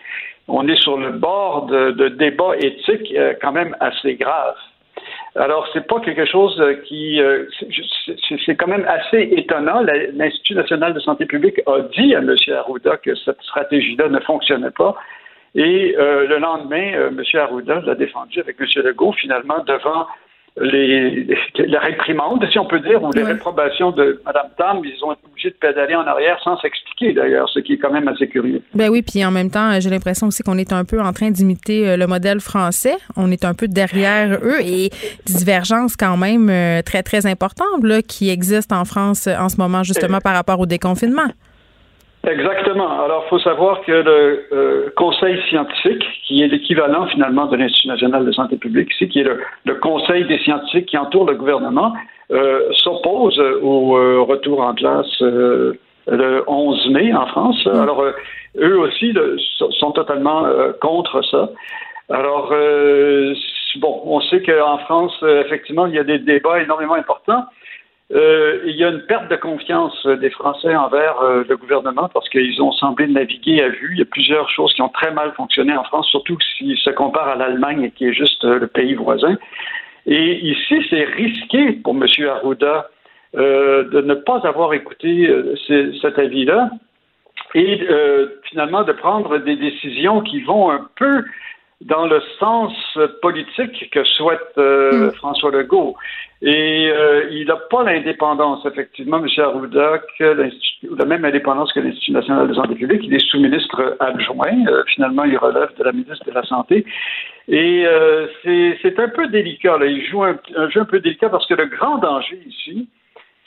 on est sur le bord de, de débats éthiques quand même assez graves. Alors, c'est pas quelque chose euh, qui. Euh, c'est quand même assez étonnant. L'Institut national de santé publique a dit à M. Arruda que cette stratégie-là ne fonctionnait pas. Et euh, le lendemain, M. Arruda l'a défendu avec M. Legault, finalement, devant les, la réprimande, si on peut dire, ou les réprobations de Mme Tam, ils ont été obligés de pédaler en arrière sans s'expliquer d'ailleurs, ce qui est quand même assez curieux. Ben oui, puis en même temps, j'ai l'impression aussi qu'on est un peu en train d'imiter euh, le modèle français. On est un peu derrière eux et divergences quand même euh, très, très importantes là, qui existent en France en ce moment, justement par rapport au déconfinement. Exactement. Alors, il faut savoir que le euh, Conseil scientifique, qui est l'équivalent finalement de l'Institut national de santé publique ici, qui est le, Conseil des scientifiques qui entoure le gouvernement, euh, s'oppose au euh, retour en classe le 11 mai en France. Mm. Alors, eux aussi sont totalement contre ça. Alors, bon, on sait qu'en France, effectivement, il y a des débats énormément importants. Euh, il y a une perte de confiance des Français envers euh, le gouvernement parce qu'ils ont semblé naviguer à vue. Il y a plusieurs choses qui ont très mal fonctionné en France, surtout s'ils se comparent à l'Allemagne qui est juste euh, le pays voisin. Et ici, c'est risqué pour M. Arruda de ne pas avoir écouté cet avis-là et finalement de prendre des décisions qui vont un peu dans le sens politique que souhaite euh, mm. François Legault. Et euh, il n'a pas l'indépendance, effectivement, M. Arruda, que la même indépendance que l'Institut national de santé publique. Il est sous-ministre adjoint. Euh, finalement, il relève de la ministre de la Santé. Et c'est un peu délicat. Là. Il joue un, un, jeu un peu délicat parce que le grand danger ici,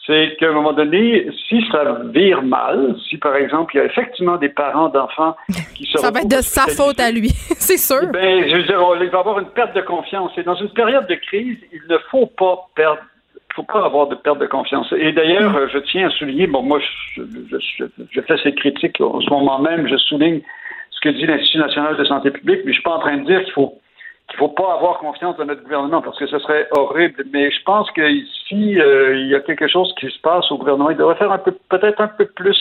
c'est qu'à un moment donné, si ça vire mal, si par exemple il y a effectivement des parents d'enfants qui se Ça va être de sa faute à lui, c'est sûr. Ben, je veux dire, il va y avoir une perte de confiance. Et dans une période de crise, il ne faut pas perdre faut pas avoir de perte de confiance. Et d'ailleurs, je tiens à souligner, bon, moi, je, je, fais ces critiques en ce moment même, je souligne ce que dit l'Institut national de santé publique, mais je suis pas en train de dire qu'il faut qu'il faut pas avoir confiance dans notre gouvernement parce que ce serait horrible. Mais je pense qu'ici, euh, il y a quelque chose qui se passe au gouvernement. Il devrait faire un peu, peut-être un peu plus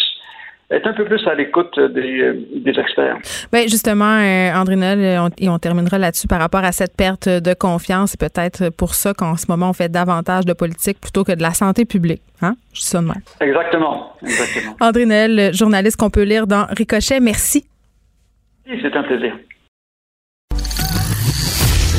être un peu plus à l'écoute des, euh, des, experts. Bien, justement, euh, André et on terminera là-dessus par rapport à cette perte de confiance. C'est peut-être pour ça qu'en ce moment, on fait davantage de politique plutôt que de la santé publique. Hein? Je dis ça de même. Exactement. Exactement. André Noël, journaliste qu'on peut lire dans Ricochet, merci. C'est un plaisir.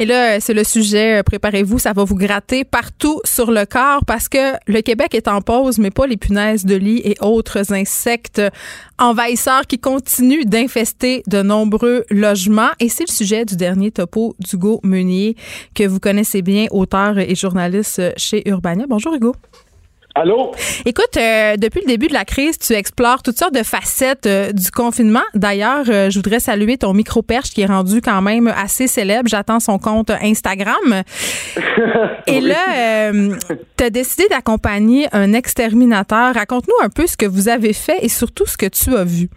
Et là, c'est le sujet. Préparez-vous, ça va vous gratter partout sur le corps parce que le Québec est en pause, mais pas les punaises de lit et autres insectes envahisseurs qui continuent d'infester de nombreux logements. Et c'est le sujet du dernier topo d'Hugo Meunier, que vous connaissez bien, auteur et journaliste chez Urbania. Bonjour Hugo. Allô? Écoute, euh, depuis le début de la crise, tu explores toutes sortes de facettes euh, du confinement. D'ailleurs, euh, je voudrais saluer ton micro-perche qui est rendu quand même assez célèbre. J'attends son compte Instagram. Et là, tu as décidé d'accompagner un exterminateur. Raconte-nous un peu ce que vous avez fait et surtout ce que tu as vu.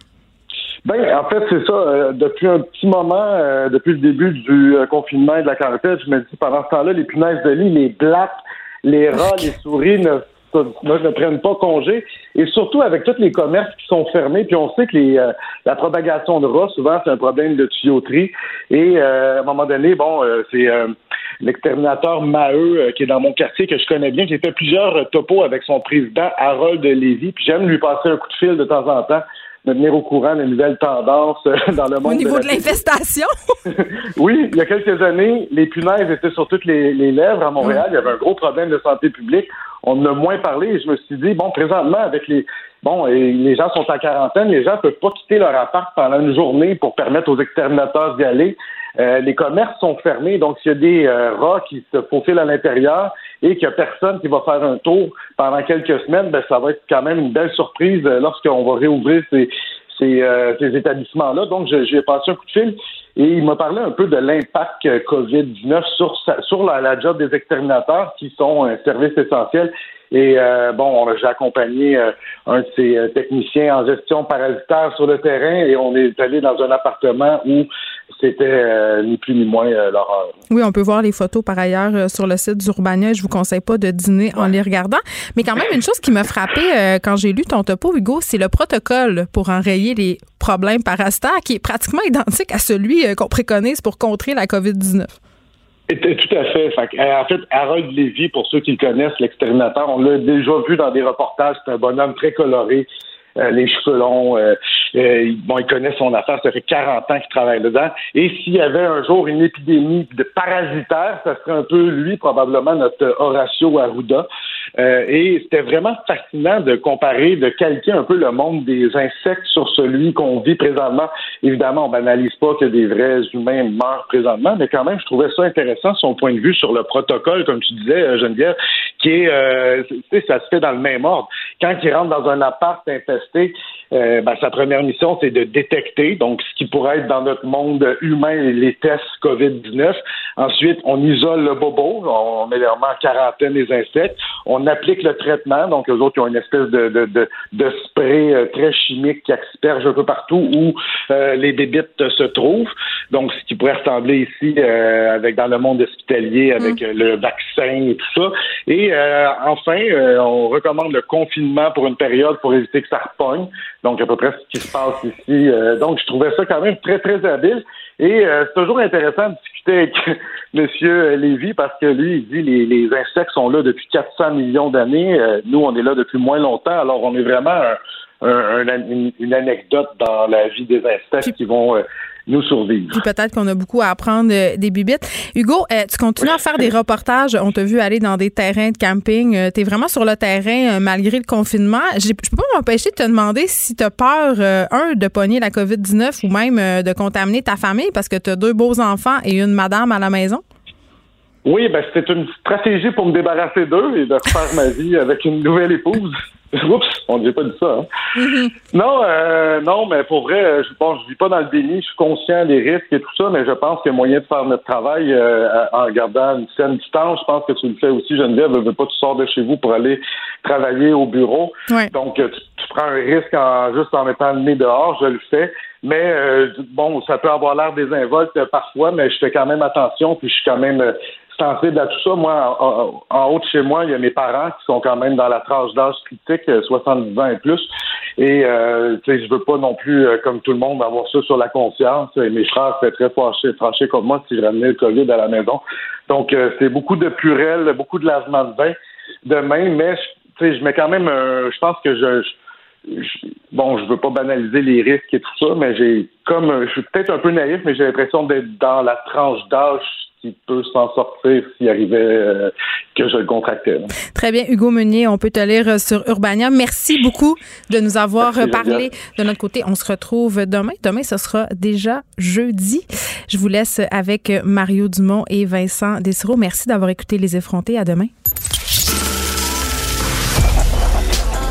Ben, en fait, c'est ça. depuis un petit moment, depuis le début du confinement et de la quarantaine, je me dis pendant ce temps-là, les punaises de lit, les blattes, les rats, les souris ne ne prennent pas congé. Et surtout avec tous les commerces qui sont fermés, puis on sait que les, euh, la propagation de rats, souvent, c'est un problème de tuyauterie. Et euh, à un moment donné, bon, euh, c'est l'exterminateur Maheu qui est dans mon quartier, que je connais bien, qui a fait plusieurs topos avec son président Harold Lévy, puis j'aime lui passer un coup de fil de temps en temps me tenir au courant des nouvelles tendances dans le monde. Au niveau de, l'infestation? oui, il y a quelques années, les punaises étaient sur toutes les, les lèvres à Montréal. Il y avait un gros problème de santé publique on en a moins parlé je me suis dit, bon, présentement, avec les. Bon, les gens sont en quarantaine, les gens ne peuvent pas quitter leur appart pendant une journée pour permettre aux exterminateurs d'y aller. Euh, les commerces sont fermés, donc s'il y a des euh, rats qui se faufilent à l'intérieur et qu'il n'y a personne qui va faire un tour pendant quelques semaines, ben, ça va être quand même une belle surprise euh, lorsqu'on va réouvrir ces, ces, ces établissements-là. Donc, j'ai passé un coup de fil et il m'a parlé un peu de l'impact COVID-19 sur, sur la, la, job des exterminateurs qui sont un service essentiel. Et euh, bon, j'ai accompagné euh, un de ces euh, techniciens en gestion parasitaire sur le terrain et on est allé dans un appartement où c'était ni plus ni moins l'horreur. Oui, on peut voir les photos par ailleurs sur le site d'Urbania. Je vous conseille pas de dîner en les regardant. Mais quand même, une chose qui m'a frappé quand j'ai lu ton topo, Hugo, c'est le protocole pour enrayer les problèmes parasitaires qui est pratiquement identique à celui qu'on préconise pour contrer la COVID-19. Tout à fait. Euh, en fait, Harold Lévy, pour ceux qui le connaissent, l'exterminateur, on l'a déjà vu dans des reportages. C'est un bonhomme très coloré, euh, les cheveux longs. Euh, bon, il connaît son affaire. Ça fait 40 ans qu'il travaille dedans. Et s'il y avait un jour une épidémie de parasitaire, ça serait un peu lui, probablement notre Horacio Arruda. Euh, et c'était vraiment fascinant de comparer, de calquer un peu le monde des insectes sur celui qu'on vit présentement. Évidemment, on banalise pas que des vrais humains meurent présentement, mais quand même, je trouvais ça intéressant, son point de vue sur le protocole, comme tu disais, euh, Geneviève, qui est, euh, ça se fait dans le même ordre. Quand il rentre dans un appart infesté, euh, ben, sa première mission, c'est de détecter, donc ce qui pourrait être dans notre monde humain, les tests COVID-19. Ensuite, on isole le bobo, on met en quarantaine les insectes. On applique le traitement, donc les autres, ils ont une espèce de, de, de, de spray euh, très chimique qui asperge un peu partout où euh, les bébites se trouvent. Donc, ce qui pourrait ressembler ici avec dans le monde hospitalier avec mm. le vaccin et tout ça. Et enfin, on recommande le confinement pour une période pour éviter que ça repogne. Donc, à peu près ce qui se passe ici. Euh, donc, je trouvais ça quand même très, très habile. Et euh, c'est toujours intéressant de discuter avec M. Lévy parce que lui, il dit les, les insectes sont là depuis 400 millions d'années. Euh, nous, on est là depuis moins longtemps. Alors, on est vraiment une, anecdote dans la vie des insectes qui vont nous survivre. Puis peut-être qu'on a beaucoup à apprendre euh, des bibites. Hugo, euh, tu continues à faire des reportages. On t'a vu aller dans des terrains de camping. Euh, tu es vraiment sur le terrain malgré le confinement. Je peux pas m'empêcher de te demander si tu as peur, un, de pogner la COVID-19 ou même de contaminer ta famille parce que tu as deux beaux enfants et une madame à la maison. Oui, ben c'était une stratégie pour me débarrasser d'eux et de refaire ma vie avec une nouvelle épouse. Oups, on ne pas dit ça. Hein? Mm-hmm. Non, euh, non, mais pour vrai, je pense, je vis pas dans le déni, je suis conscient des risques et tout ça, mais je pense qu'il y a moyen de faire notre travail euh, en gardant une certaine distance. Je pense que tu le fais aussi, Geneviève, ne veux pas tu sors de chez vous pour aller travailler au bureau. Donc tu, prends un risque en juste en mettant le nez dehors, je le fais. Mais euh, bon, ça peut avoir l'air désinvolte parfois, mais je fais quand même attention, puis je suis quand même sensible à tout ça. Moi, en, haut de chez moi, il y a mes parents qui sont quand même dans la tranche d'âge critique, 70 euh, ans et plus. Et euh, je veux pas non plus, euh, comme tout le monde, avoir ça sur la conscience. Et mes frères seraient très fâchés, fâchés comme moi si je ramenais le COVID à la maison. Donc, euh, c'est beaucoup de purel, beaucoup de lavement de bain demain, mais je mets quand même je pense que je, je bon, je veux pas banaliser les risques et tout ça, mais j'ai comme je suis peut-être un peu naïf, mais j'ai l'impression d'être dans la tranche d'âge qui peut s'en sortir s'il arrivait euh, que je le contractais. Très bien, Hugo Meunier, on peut te lire euh, sur Urbania. Merci beaucoup de nous avoir parlé de notre côté. On se retrouve demain. Demain, ce sera déjà jeudi. Je vous laisse avec Mario Dumont et Vincent Dessereau. Merci d'avoir écouté Les Effrontés. À demain.